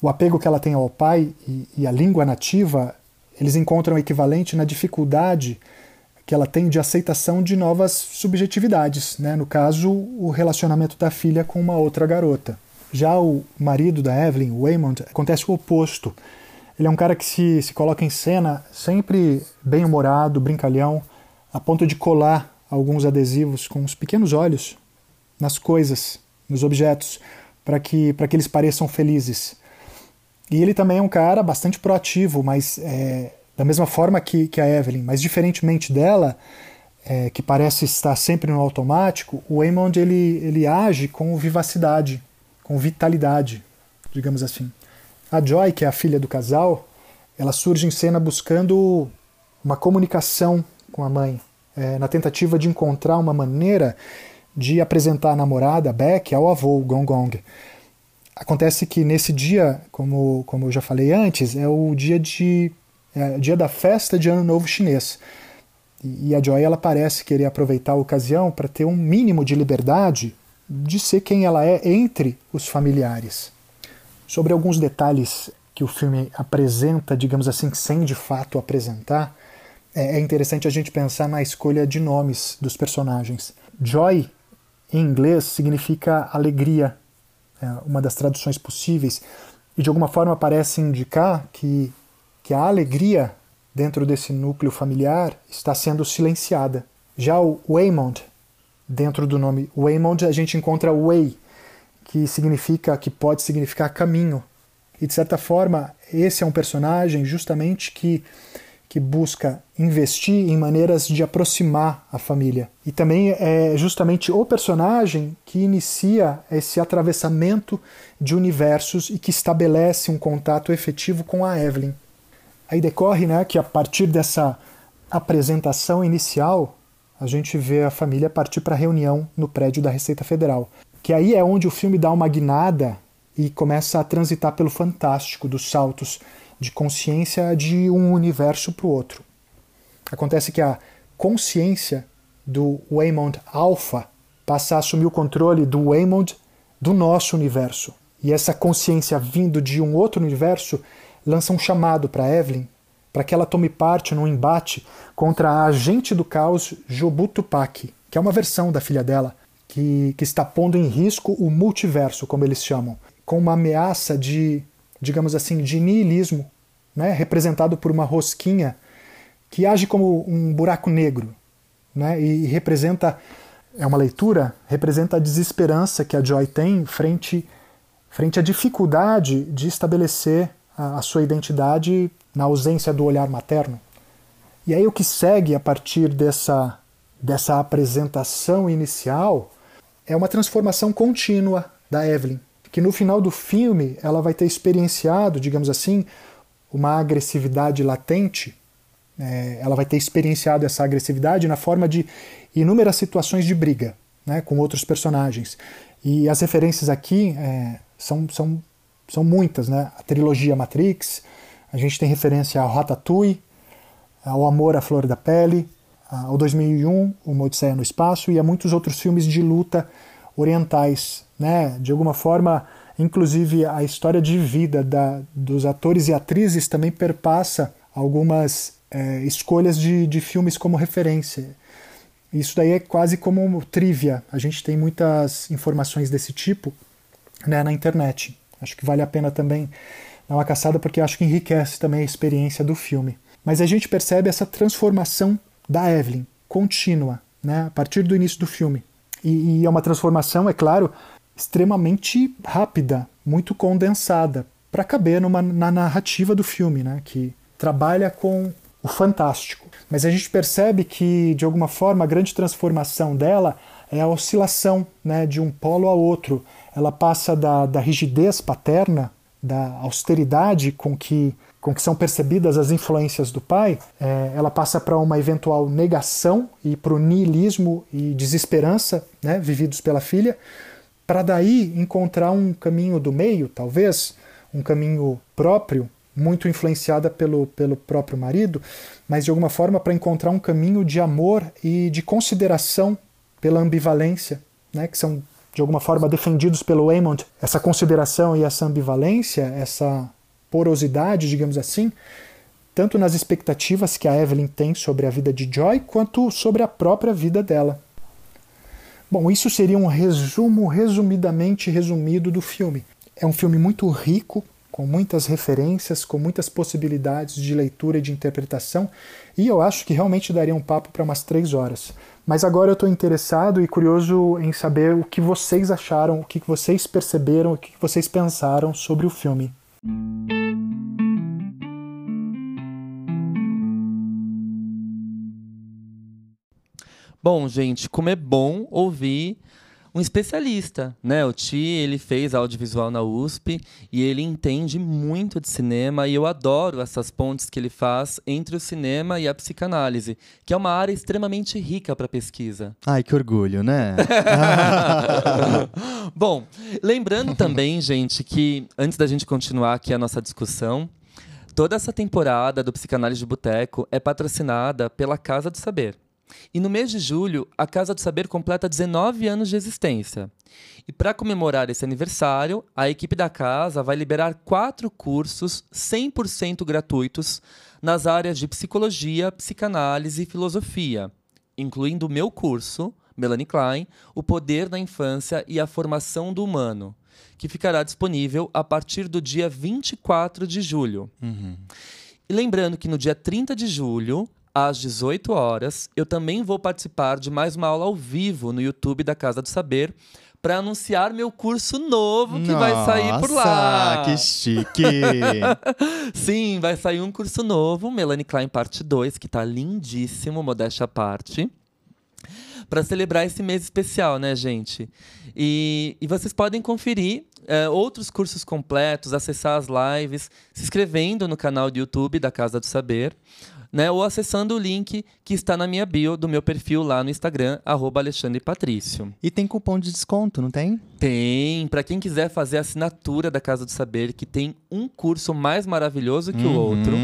O apego que ela tem ao pai e, e à língua nativa, eles encontram equivalente na dificuldade que ela tem de aceitação de novas subjetividades, né? no caso, o relacionamento da filha com uma outra garota. Já o marido da Evelyn, o Waymond, acontece o oposto. Ele é um cara que se, se coloca em cena sempre bem-humorado, brincalhão, a ponto de colar alguns adesivos com os pequenos olhos nas coisas, nos objetos, para que, que eles pareçam felizes. E ele também é um cara bastante proativo, mas é, da mesma forma que, que a Evelyn, mas diferentemente dela, é, que parece estar sempre no automático, o Waymond ele, ele age com vivacidade, com vitalidade, digamos assim. A Joy, que é a filha do casal, ela surge em cena buscando uma comunicação com a mãe, é, na tentativa de encontrar uma maneira de apresentar a namorada, Beck, ao avô, Gong Gong. Acontece que nesse dia, como, como eu já falei antes, é o dia de é dia da festa de Ano Novo Chinês. E a Joy ela parece querer aproveitar a ocasião para ter um mínimo de liberdade de ser quem ela é entre os familiares. Sobre alguns detalhes que o filme apresenta, digamos assim, sem de fato apresentar, é, é interessante a gente pensar na escolha de nomes dos personagens. Joy, em inglês, significa alegria, é uma das traduções possíveis, e de alguma forma parece indicar que que a alegria dentro desse núcleo familiar está sendo silenciada. Já o Waymond, dentro do nome Waymond, a gente encontra Way, que significa, que pode significar caminho. E de certa forma, esse é um personagem justamente que que busca investir em maneiras de aproximar a família. E também é justamente o personagem que inicia esse atravessamento de universos e que estabelece um contato efetivo com a Evelyn. Aí decorre né, que a partir dessa apresentação inicial, a gente vê a família partir para a reunião no prédio da Receita Federal. Que aí é onde o filme dá uma guinada e começa a transitar pelo fantástico dos saltos de consciência de um universo para o outro. Acontece que a consciência do Waymond Alpha passa a assumir o controle do Waymond do nosso universo. E essa consciência vindo de um outro universo lança um chamado para Evelyn para que ela tome parte num embate contra a agente do caos Jobu Tupac, que é uma versão da filha dela, que, que está pondo em risco o multiverso, como eles chamam, com uma ameaça de, digamos assim, de niilismo, né, representado por uma rosquinha que age como um buraco negro, né, e representa é uma leitura representa a desesperança que a Joy tem frente frente à dificuldade de estabelecer a, sua identidade na ausência do olhar materno. E aí o que segue a partir dessa, dessa apresentação inicial é uma transformação contínua da Evelyn, que no final do filme ela vai ter experienciado, digamos assim, uma agressividade latente. É, ela vai ter experienciado essa agressividade na forma de inúmeras situações de briga né, com outros personagens. E as referências aqui é, são, são são muitas, né? A trilogia Matrix, a gente tem referência ao Ratatouille, ao Amor à Flor da Pele, ao 2001, o Odisseia no Espaço e a muitos outros filmes de luta orientais, né? De alguma forma, inclusive a história de vida da, dos atores e atrizes também perpassa algumas é, escolhas de, de filmes como referência. Isso daí é quase como trivia. A gente tem muitas informações desse tipo né, na internet. Acho que vale a pena também dar uma caçada porque acho que enriquece também a experiência do filme. Mas a gente percebe essa transformação da Evelyn contínua, né, a partir do início do filme. E, e é uma transformação, é claro, extremamente rápida, muito condensada. para caber numa, na narrativa do filme, né? que trabalha com o fantástico. Mas a gente percebe que, de alguma forma, a grande transformação dela é a oscilação né, de um polo a outro. Ela passa da, da rigidez paterna, da austeridade com que, com que são percebidas as influências do pai, é, ela passa para uma eventual negação e para o niilismo e desesperança né, vividos pela filha, para daí encontrar um caminho do meio, talvez, um caminho próprio, muito influenciada pelo, pelo próprio marido, mas de alguma forma para encontrar um caminho de amor e de consideração pela ambivalência, né, que são de alguma forma defendidos pelo Aymond. Essa consideração e essa ambivalência, essa porosidade, digamos assim, tanto nas expectativas que a Evelyn tem sobre a vida de Joy, quanto sobre a própria vida dela. Bom, isso seria um resumo, resumidamente resumido do filme. É um filme muito rico, com muitas referências, com muitas possibilidades de leitura e de interpretação, e eu acho que realmente daria um papo para umas três horas. Mas agora eu estou interessado e curioso em saber o que vocês acharam, o que vocês perceberam, o que vocês pensaram sobre o filme. Bom, gente, como é bom ouvir um especialista, né? O Ti, ele fez audiovisual na USP e ele entende muito de cinema e eu adoro essas pontes que ele faz entre o cinema e a psicanálise, que é uma área extremamente rica para pesquisa. Ai, que orgulho, né? Bom, lembrando também, gente, que antes da gente continuar aqui a nossa discussão, toda essa temporada do Psicanálise de Boteco é patrocinada pela Casa do Saber. E no mês de julho, a Casa do Saber completa 19 anos de existência. E para comemorar esse aniversário, a equipe da casa vai liberar quatro cursos 100% gratuitos nas áreas de psicologia, psicanálise e filosofia, incluindo o meu curso, Melanie Klein, O Poder da Infância e a Formação do Humano, que ficará disponível a partir do dia 24 de julho. Uhum. E lembrando que no dia 30 de julho, às 18 horas, eu também vou participar de mais uma aula ao vivo no YouTube da Casa do Saber para anunciar meu curso novo que Nossa, vai sair por lá. que chique! Sim, vai sair um curso novo, Melanie Klein Parte 2, que está lindíssimo, modéstia à parte. Para celebrar esse mês especial, né, gente? E, e vocês podem conferir é, outros cursos completos, acessar as lives, se inscrevendo no canal do YouTube da Casa do Saber né? Ou acessando o link que está na minha bio do meu perfil lá no Instagram, arroba Alexandre Patrício. E tem cupom de desconto, não tem? Tem. Para quem quiser fazer a assinatura da Casa do Saber, que tem um curso mais maravilhoso que uhum. o outro.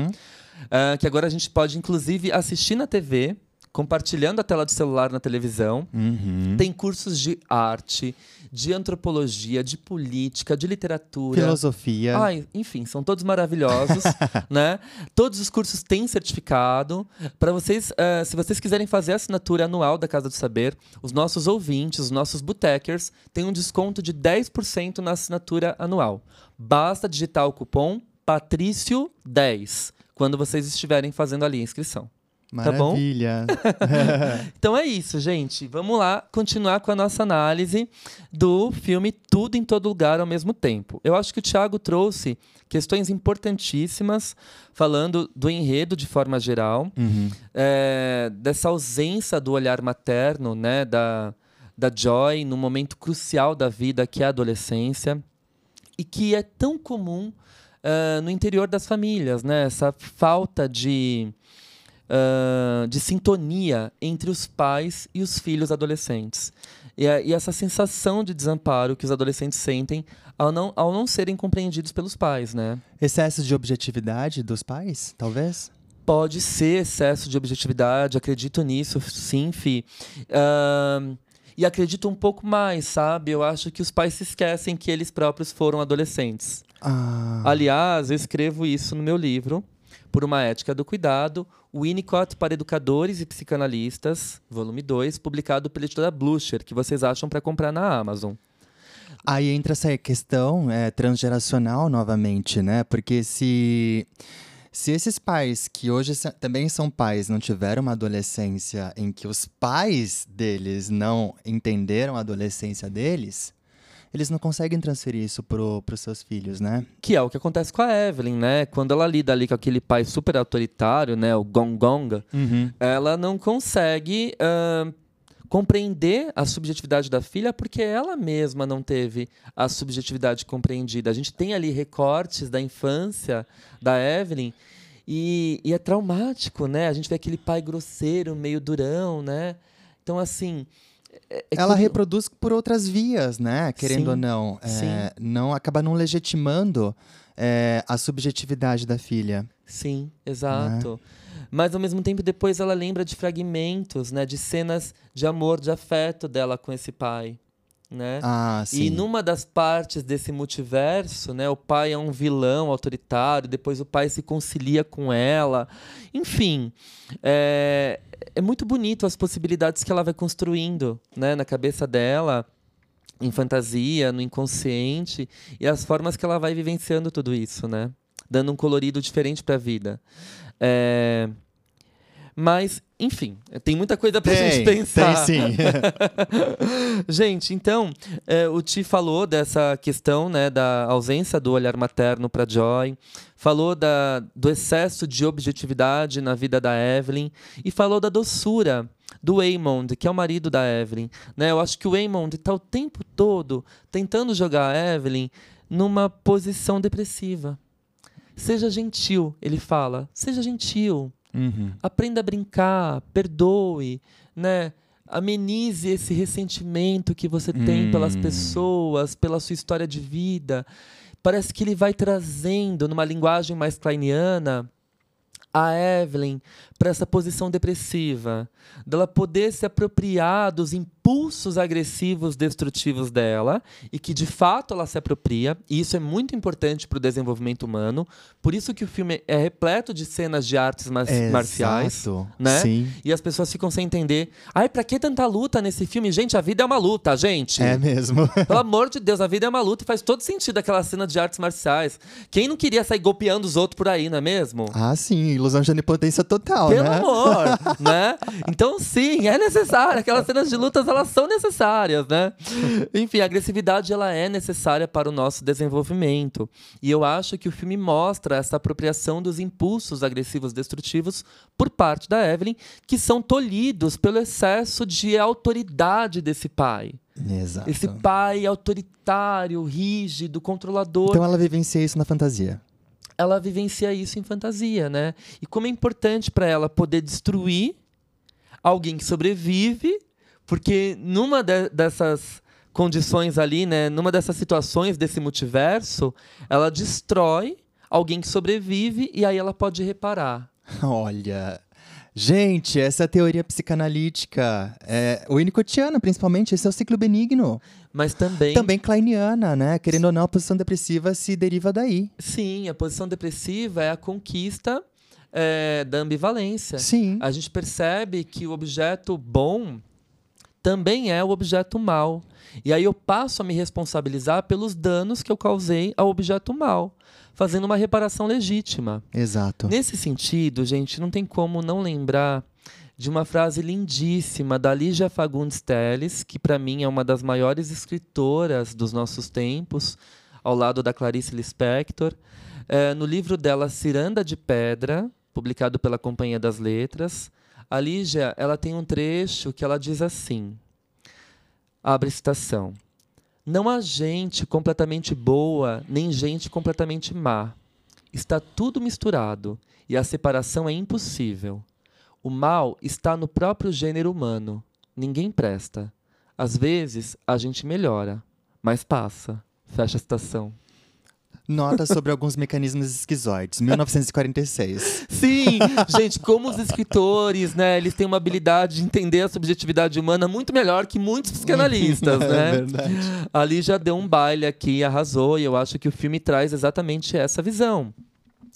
Uh, que agora a gente pode, inclusive, assistir na TV, compartilhando a tela do celular na televisão. Uhum. Tem cursos de arte, de antropologia, de política, de literatura. Filosofia. Ai, enfim, são todos maravilhosos, né? Todos os cursos têm certificado. Para vocês, uh, se vocês quiserem fazer a assinatura anual da Casa do Saber, os nossos ouvintes, os nossos botecers, têm um desconto de 10% na assinatura anual. Basta digitar o cupom Patrício10 quando vocês estiverem fazendo ali a inscrição. Maravilha. Tá então é isso, gente. Vamos lá continuar com a nossa análise do filme Tudo em Todo Lugar ao mesmo tempo. Eu acho que o Thiago trouxe questões importantíssimas, falando do enredo de forma geral, uhum. é, dessa ausência do olhar materno, né, da, da Joy, num momento crucial da vida, que é a adolescência, e que é tão comum uh, no interior das famílias, né? Essa falta de uh, de sintonia entre os pais e os filhos adolescentes. E, e, essa sensação de desamparo que os adolescentes sentem ao não, ao não serem compreendidos pelos pais, né? Excesso de objetividade dos pais, talvez? Pode ser excesso de objetividade, acredito nisso, sim, Fi. Uh, e acredito um pouco mais, sabe? Eu acho que os pais se esquecem que eles próprios foram adolescentes. Ah. Aliás, eu escrevo isso no meu livro, por uma ética do cuidado, Winnicott para educadores e psicanalistas, volume 2, publicado pela editora Blucher, que vocês acham para comprar na Amazon. Aí entra essa questão é, transgeracional novamente, né? Porque se se esses pais, que hoje também são pais, não tiveram uma adolescência em que os pais deles não entenderam a adolescência deles, eles não conseguem transferir isso pro, pros seus filhos, né? Que é o que acontece com a Evelyn, né? Quando ela lida ali com aquele pai super autoritário, né? O Gong Gong, uhum. ela não consegue uh, compreender a subjetividade da filha porque ela mesma não teve a subjetividade compreendida. A gente tem ali recortes da infância da Evelyn e, e, é traumático, né? A gente vê aquele pai grosseiro, meio durão, né? Então, assim. É, é ela reproduz por outras vias, né? Querendo sim, ou não. É, não acaba não legitimando é, a subjetividade da filha. Sim, exato. Né? Mas ao mesmo tempo depois ela lembra de fragmentos, né, de cenas de amor, de afeto dela com esse pai né? Ah, sim. E numa das partes desse multiverso, né, o pai é um vilão autoritário, depois o pai se concilia com ela. Enfim, é, é muito bonito as possibilidades que ela vai construindo, né, na cabeça dela, em fantasia, no inconsciente, e as formas que ela vai vivenciando tudo isso, né? Dando um colorido diferente para a vida. É... Mas, enfim, tem muita coisa pra tem, gente pensar. Tem sim. gente, então, é, o Ti falou dessa questão né, da ausência do olhar materno para Joy, falou da, do excesso de objetividade na vida da Evelyn e falou da doçura do Waymond, que é o marido da Evelyn. Né? Eu acho que o Waymond está o tempo todo tentando jogar a Evelyn numa posição depressiva. Seja gentil, ele fala. Seja gentil. Uhum. Aprenda a brincar, perdoe, né? Amenize esse ressentimento que você uhum. tem pelas hum. pessoas, pela sua história de vida. Parece que ele vai trazendo, numa linguagem mais kleiniana, a Evelyn para essa posição depressiva, dela poder se apropriar dos impulsos agressivos destrutivos dela e que de fato ela se apropria, e isso é muito importante para o desenvolvimento humano. Por isso que o filme é repleto de cenas de artes mar é, marciais, exato. né? Sim. E as pessoas ficam sem entender. Ai, para que tanta luta nesse filme? Gente, a vida é uma luta, gente. É mesmo. Pelo amor de Deus, a vida é uma luta e faz todo sentido aquela cena de artes marciais. Quem não queria sair golpeando os outros por aí, não é mesmo? Ah, sim, ilusão de onipotência total, Pelo né? amor, né? Então, sim, é necessário. Aquelas cenas de lutas, elas são necessárias, né? Enfim, a agressividade, ela é necessária para o nosso desenvolvimento. E eu acho que o filme mostra essa apropriação dos impulsos agressivos destrutivos por parte da Evelyn, que são tolhidos pelo excesso de autoridade desse pai. Exato. Esse pai autoritário, rígido, controlador. Então ela vivencia isso na fantasia ela vivencia isso em fantasia, né? E como é importante para ela poder destruir alguém que sobrevive, porque numa de dessas condições ali, né, numa dessas situações desse multiverso, ela destrói alguém que sobrevive e aí ela pode reparar. Olha, Gente, essa é a teoria psicanalítica. É, o Winnicottiana, principalmente, esse é o ciclo benigno. Mas também. Também kleiniana, né? Querendo ou não, a posição depressiva se deriva daí. Sim, a posição depressiva é a conquista é, da ambivalência. Sim. A gente percebe que o objeto bom também é o objeto mal. E aí eu passo a me responsabilizar pelos danos que eu causei ao objeto mal fazendo uma reparação legítima. Exato. Nesse sentido, gente, não tem como não lembrar de uma frase lindíssima da Lígia Fagundes Telles, que para mim é uma das maiores escritoras dos nossos tempos, ao lado da Clarice Lispector. É, no livro dela Ciranda de Pedra, publicado pela Companhia das Letras, a Lígia ela tem um trecho que ela diz assim: abre citação. Não há gente completamente boa, nem gente completamente má. Está tudo misturado e a separação é impossível. O mal está no próprio gênero humano. Ninguém presta. Às vezes a gente melhora, mas passa. Fecha a citação. Nota sobre alguns mecanismos esquizoides, 1946. Sim, gente, como os escritores, né, eles têm uma habilidade de entender a subjetividade humana muito melhor que muitos psicanalistas, é né? É verdade. Ali já deu um baile aqui, arrasou, e eu acho que o filme traz exatamente essa visão.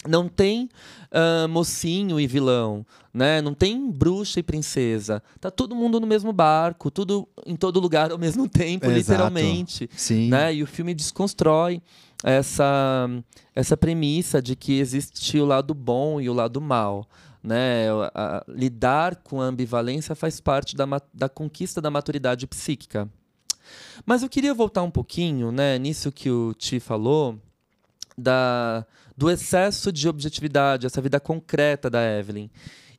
Não tem uh, mocinho e vilão, né? Não tem bruxa e princesa. Tá todo mundo no mesmo barco, tudo em todo lugar ao mesmo tempo, Exato. literalmente. Sim. Né? E o filme desconstrói essa, essa premissa de que existe o lado bom e o lado mal. Né? A, a, lidar com a ambivalência faz parte da, da conquista da maturidade psíquica. Mas eu queria voltar um pouquinho, né, nisso que o Ti falou, da, do excesso de objetividade, essa vida concreta da Evelyn.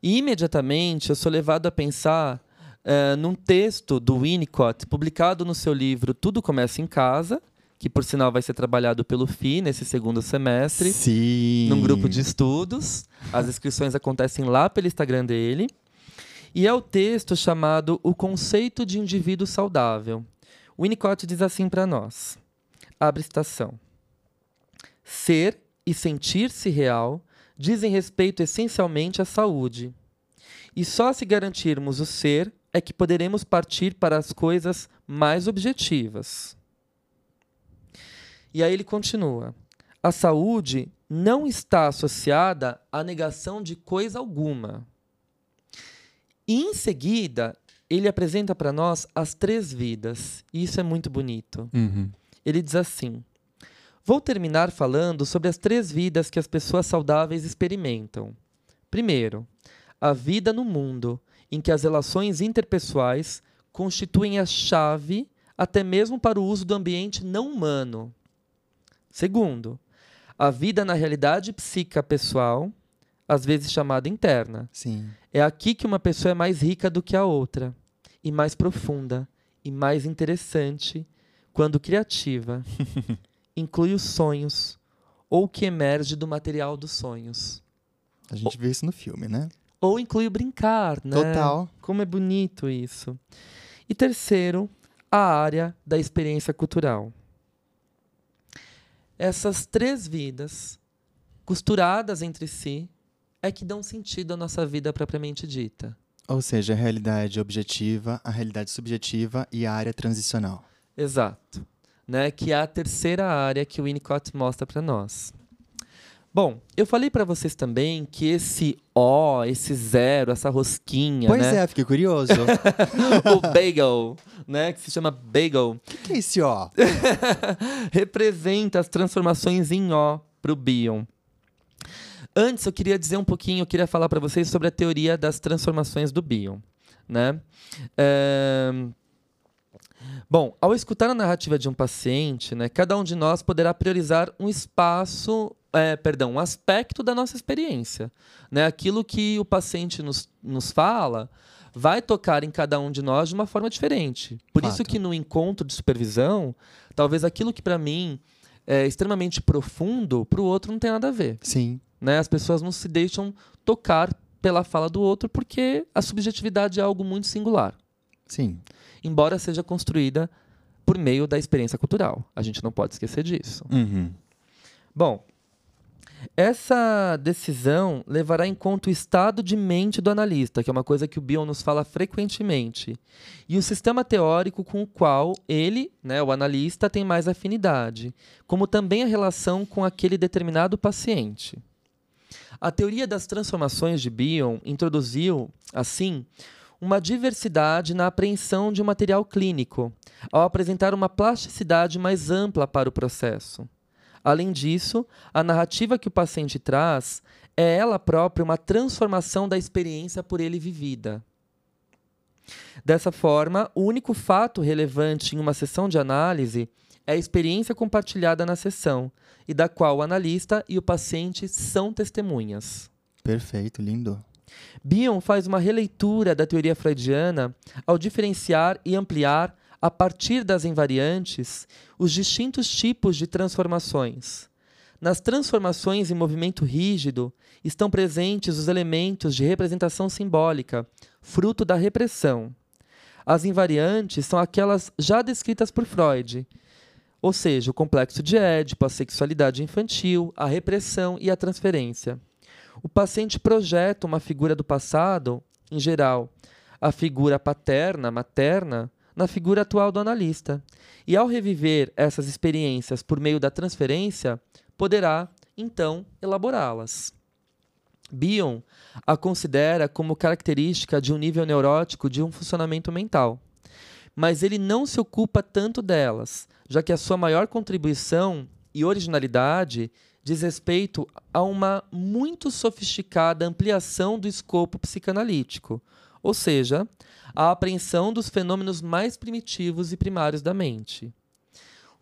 E imediatamente eu sou levado a pensar uh, num texto do Winnicott, publicado no seu livro Tudo Começa em Casa, que por sinal vai ser trabalhado pelo FI nesse segundo semestre, Sim. num grupo de estudos. As inscrições acontecem lá pelo Instagram dele. E é o texto chamado O Conceito de Indivíduo Saudável. O Winnicott diz assim para nós: abre citação. Ser e sentir-se real dizem respeito essencialmente à saúde. E só se garantirmos o ser é que poderemos partir para as coisas mais objetivas. E aí ele continua: a saúde não está associada à negação de coisa alguma. E em seguida, ele apresenta para nós as três vidas. E isso é muito bonito. Uhum. Ele diz assim: Vou terminar falando sobre as três vidas que as pessoas saudáveis experimentam. Primeiro, a vida no mundo, em que as relações interpessoais constituem a chave até mesmo para o uso do ambiente não humano. Segundo, a vida na realidade psíquica pessoal, às vezes chamada interna. Sim. É aqui que uma pessoa é mais rica do que a outra, e mais profunda, e mais interessante, quando criativa. Inclui os sonhos, ou o que emerge do material dos sonhos. A gente vê isso no filme, né? Ou inclui o brincar, né? Total. Como é bonito isso. E terceiro, a área da experiência cultural. Essas três vidas, costuradas entre si, é que dão sentido à nossa vida propriamente dita. Ou seja, a realidade objetiva, a realidade subjetiva e a área transicional. Exato. Né? Que é a terceira área que o Winnicott mostra para nós. Bom, eu falei para vocês também que esse O, esse zero, essa rosquinha, Pois né? é, fiquei curioso. o bagel, né? Que se chama bagel. O que, que é esse ó? representa as transformações em O para o Bion. Antes, eu queria dizer um pouquinho, eu queria falar para vocês sobre a teoria das transformações do Bion. Né? É... Bom, ao escutar a narrativa de um paciente, né, cada um de nós poderá priorizar um espaço, é, perdão, um aspecto da nossa experiência. Né? Aquilo que o paciente nos, nos fala vai tocar em cada um de nós de uma forma diferente. Por Fato. isso que no encontro de supervisão, talvez aquilo que para mim é extremamente profundo, para o outro não tem nada a ver. Sim. Né? As pessoas não se deixam tocar pela fala do outro porque a subjetividade é algo muito singular Sim. Embora seja construída por meio da experiência cultural. A gente não pode esquecer disso. Uhum. Bom, essa decisão levará em conta o estado de mente do analista, que é uma coisa que o Bion nos fala frequentemente, e o sistema teórico com o qual ele, né, o analista, tem mais afinidade, como também a relação com aquele determinado paciente. A teoria das transformações de Bion introduziu, assim, uma diversidade na apreensão de um material clínico, ao apresentar uma plasticidade mais ampla para o processo. Além disso, a narrativa que o paciente traz é ela própria uma transformação da experiência por ele vivida. Dessa forma, o único fato relevante em uma sessão de análise é a experiência compartilhada na sessão, e da qual o analista e o paciente são testemunhas. Perfeito, lindo. Bion faz uma releitura da teoria freudiana ao diferenciar e ampliar, a partir das invariantes, os distintos tipos de transformações. Nas transformações em movimento rígido estão presentes os elementos de representação simbólica, fruto da repressão. As invariantes são aquelas já descritas por Freud, ou seja, o complexo de Édipo, a sexualidade infantil, a repressão e a transferência. O paciente projeta uma figura do passado, em geral, a figura paterna, materna, na figura atual do analista. E ao reviver essas experiências por meio da transferência, poderá, então, elaborá-las. Bion a considera como característica de um nível neurótico de um funcionamento mental. Mas ele não se ocupa tanto delas, já que a sua maior contribuição e originalidade diz respeito a uma muito sofisticada ampliação do escopo psicanalítico. ou seja, a apreensão dos fenômenos mais primitivos e primários da mente.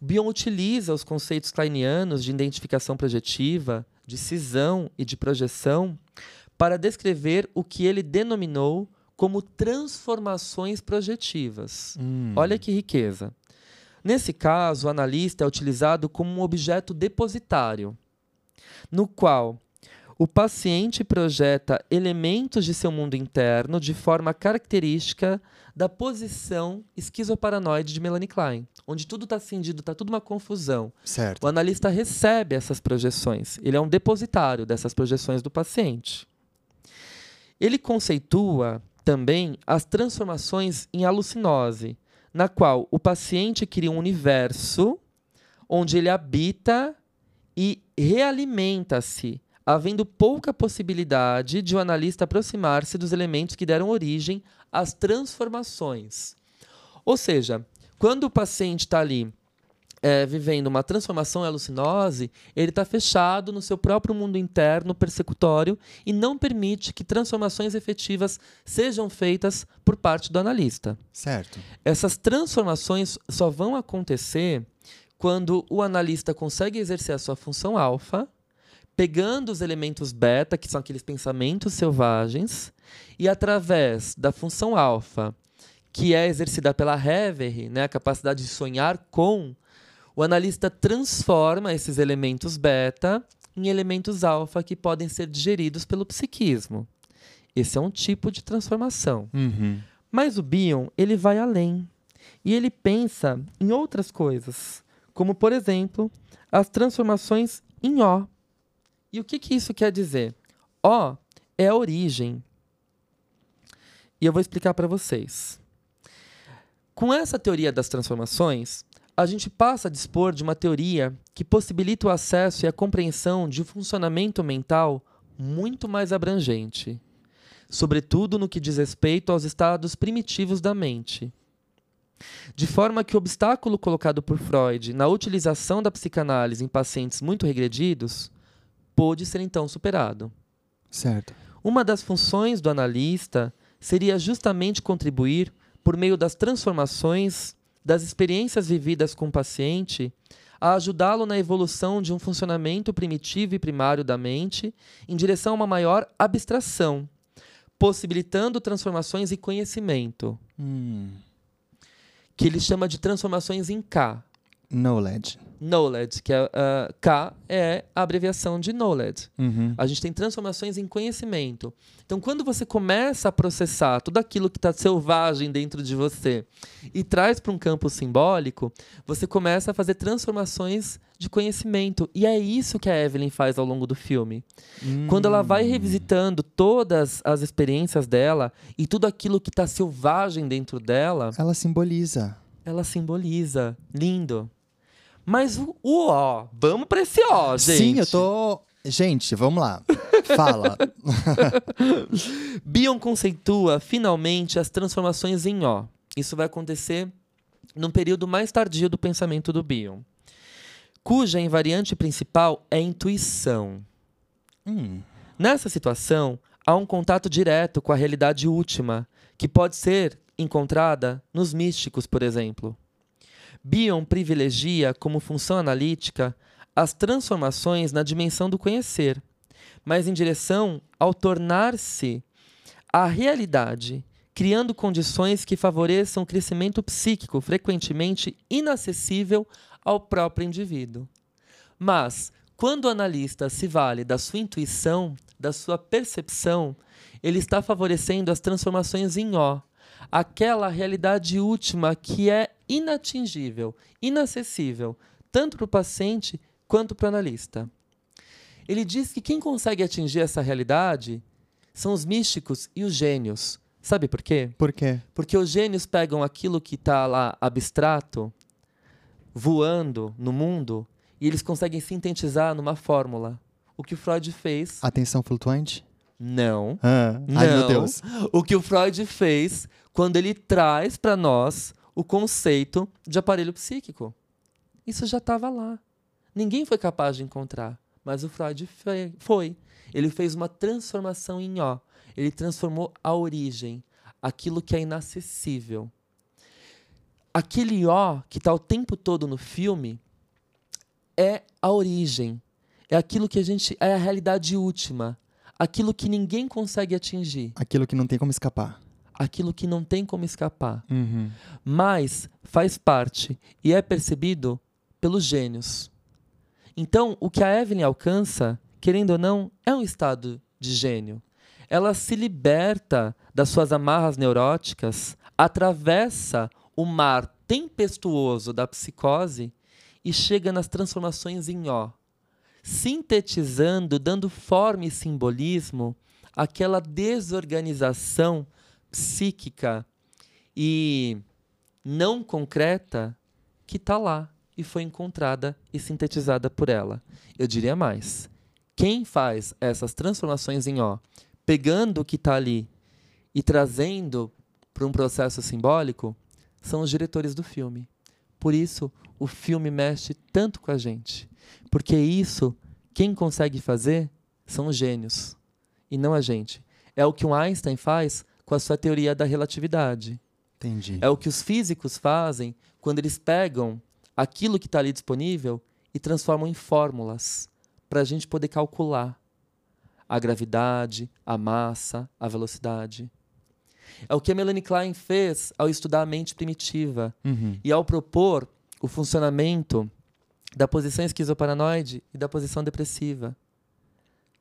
O Bion utiliza os conceitos kleinianos de identificação projetiva, de cisão e de projeção para descrever o que ele denominou como transformações projetivas. Hum. Olha que riqueza. Nesse caso, o analista é utilizado como um objeto depositário, no qual o paciente projeta elementos de seu mundo interno de forma característica da posição esquizoparanoide de Melanie Klein, onde tudo está cindido, está tudo uma confusão. Certo. O analista recebe essas projeções, ele é um depositário dessas projeções do paciente. Ele conceitua também as transformações em alucinose, na qual o paciente cria um universo onde ele habita e realimenta-se havendo pouca possibilidade de o analista aproximar-se dos elementos que deram origem às transformações. Ou seja, quando o paciente está ali é, vivendo uma transformação alucinose, ele está fechado no seu próprio mundo interno persecutório e não permite que transformações efetivas sejam feitas por parte do analista. Certo. Essas transformações só vão acontecer quando o analista consegue exercer a sua função alfa pegando os elementos beta, que são aqueles pensamentos selvagens, e através da função alfa, que é exercida pela Reverie, né, a capacidade de sonhar com, o analista transforma esses elementos beta em elementos alfa que podem ser digeridos pelo psiquismo. Esse é um tipo de transformação. Uhum. Mas o Bion, ele vai além. E ele pensa em outras coisas, como, por exemplo, as transformações em O. E o que, que isso quer dizer? O é a origem. E eu vou explicar para vocês. Com essa teoria das transformações, a gente passa a dispor de uma teoria que possibilita o acesso e a compreensão de um funcionamento mental muito mais abrangente, sobretudo no que diz respeito aos estados primitivos da mente. De forma que o obstáculo colocado por Freud na utilização da psicanálise em pacientes muito regredidos pôde ser então superado. Certo. Uma das funções do analista seria justamente contribuir, por meio das transformações das experiências vividas com o paciente, a ajudá-lo na evolução de um funcionamento primitivo e primário da mente em direção a uma maior abstração, possibilitando transformações em conhecimento. Hum. Que ele chama de transformações em K. Knowledge knowledge, que é uh, K é a abreviação de knowledge. Uhum. A gente tem transformações em conhecimento. Então, quando você começa a processar tudo aquilo que está selvagem dentro de você e traz para um campo simbólico, você começa a fazer transformações de conhecimento. E é isso que a Evelyn faz ao longo do filme. Hum. Quando ela vai revisitando todas as experiências dela e tudo aquilo que está selvagem dentro dela. Ela simboliza. Ela simboliza. Lindo. Mas o, o ó, vamos pra esse ó, gente. Sim, eu tô. Gente, vamos lá. Fala. Bion conceitua finalmente as transformações em ó. Isso vai acontecer num período mais tardio do pensamento do Bion, cuja invariante principal é intuição. Hum. Nessa situação, há um contato direto com a realidade última, que pode ser encontrada nos místicos, por exemplo. Bion privilegia, como função analítica, as transformações na dimensão do conhecer, mas em direção ao tornar-se a realidade, criando condições que favoreçam o crescimento psíquico, frequentemente inacessível ao próprio indivíduo. Mas, quando o analista se vale da sua intuição, da sua percepção, ele está favorecendo as transformações em ó, aquela realidade última que é inatingível, inacessível, tanto para o paciente quanto para o analista. Ele diz que quem consegue atingir essa realidade são os místicos e os gênios. Sabe por quê? Por quê? Porque os gênios pegam aquilo que está lá abstrato, voando no mundo, e eles conseguem sintetizar numa fórmula. O que Freud fez. Atenção flutuante? Não. Ah. Não. Ai, meu Deus. O que o Freud fez quando ele traz para nós o conceito de aparelho psíquico. Isso já estava lá. Ninguém foi capaz de encontrar, mas o Freud foi. Ele fez uma transformação em ó. Ele transformou a origem, aquilo que é inacessível. Aquele ó que está o tempo todo no filme é a origem, é aquilo que a gente é a realidade última, aquilo que ninguém consegue atingir, Aquilo que não tem como escapar. aquilo que não tem como escapar, Uhum. mas faz parte e é percebido pelos gênios. Então, o que a Evelyn alcança, querendo ou não, é um estado de gênio. Ela se liberta das suas amarras neuróticas, atravessa o mar tempestuoso da psicose e chega nas transformações em ó, sintetizando, dando forma e simbolismo àquela desorganização psíquica e não concreta que está lá e foi encontrada e sintetizada por ela. Eu diria mais. Quem faz essas transformações em ó, pegando o que está ali e trazendo para um processo simbólico, são os diretores do filme. Por isso, o filme mexe tanto com a gente. Porque isso, quem consegue fazer são os gênios, e não a gente. É o que um Einstein faz com a sua teoria da relatividade. Entendi. É o que os físicos fazem quando eles pegam aquilo que está ali disponível e transformam em fórmulas para a gente poder calcular a gravidade, a massa, a velocidade. É o que a Melanie Klein fez ao estudar a mente primitiva Uhum. e ao propor o funcionamento da posição esquizoparanoide e da posição depressiva.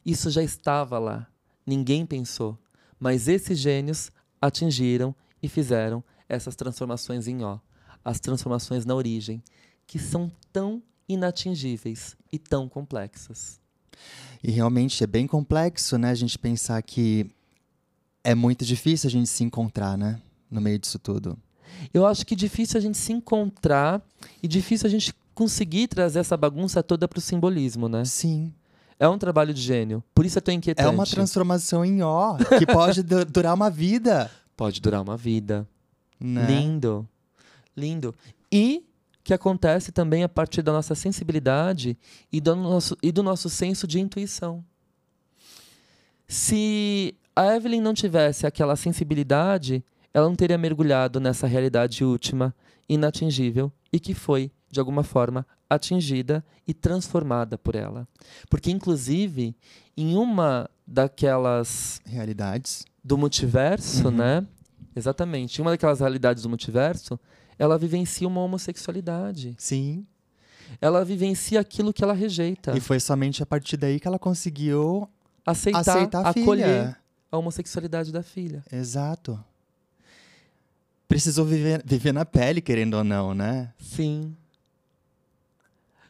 Isso já estava lá. Ninguém pensou. Mas esses gênios atingiram e fizeram essas transformações em ó. As transformações na origem, que são tão inatingíveis e tão complexas. E realmente é bem complexo, né? A gente pensar que é muito difícil a gente se encontrar, né? No meio disso tudo. Eu acho que difícil a gente se encontrar e difícil a gente conseguir trazer essa bagunça toda para o simbolismo, né? Sim. É um trabalho de gênio. Por isso é tão inquietante. É uma transformação em ó, que pode du- durar uma vida. Pode durar uma vida. Né? Lindo. Lindo. E que acontece também a partir da nossa sensibilidade e do nosso, e do nosso senso de intuição. Se a Evelyn não tivesse aquela sensibilidade, ela não teria mergulhado nessa realidade última, inatingível e que foi, de alguma forma, atingida e transformada por ela. Porque, inclusive, em uma daquelas Realidades. do multiverso, Uhum. né? Exatamente. Em uma daquelas realidades do multiverso, ela vivencia uma homossexualidade. Sim. Ela vivencia aquilo que ela rejeita. E foi somente a partir daí que ela conseguiu aceitar, aceitar a acolher filha. a homossexualidade da filha. Exato. Precisou viver, viver na pele, querendo ou não, né? Sim.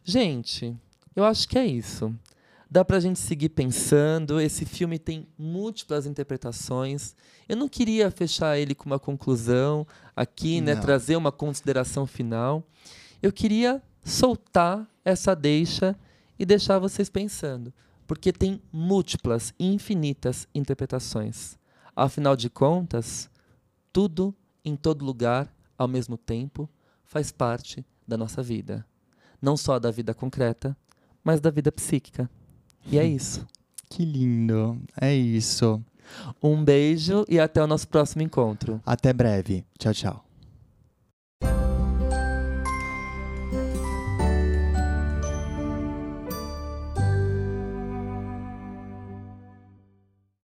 Gente, eu acho que é isso. Dá pra gente seguir pensando. Esse filme tem múltiplas interpretações. Eu não queria fechar ele com uma conclusão aqui, né? Não. Trazer uma consideração final. Eu queria soltar essa deixa e deixar vocês pensando. Porque tem múltiplas e infinitas interpretações. Afinal de contas, tudo em todo lugar, ao mesmo tempo, faz parte da nossa vida. Não só da vida concreta, mas da vida psíquica. E é isso. Que lindo. É isso. Um beijo e até o nosso próximo encontro. Até breve. Tchau, tchau.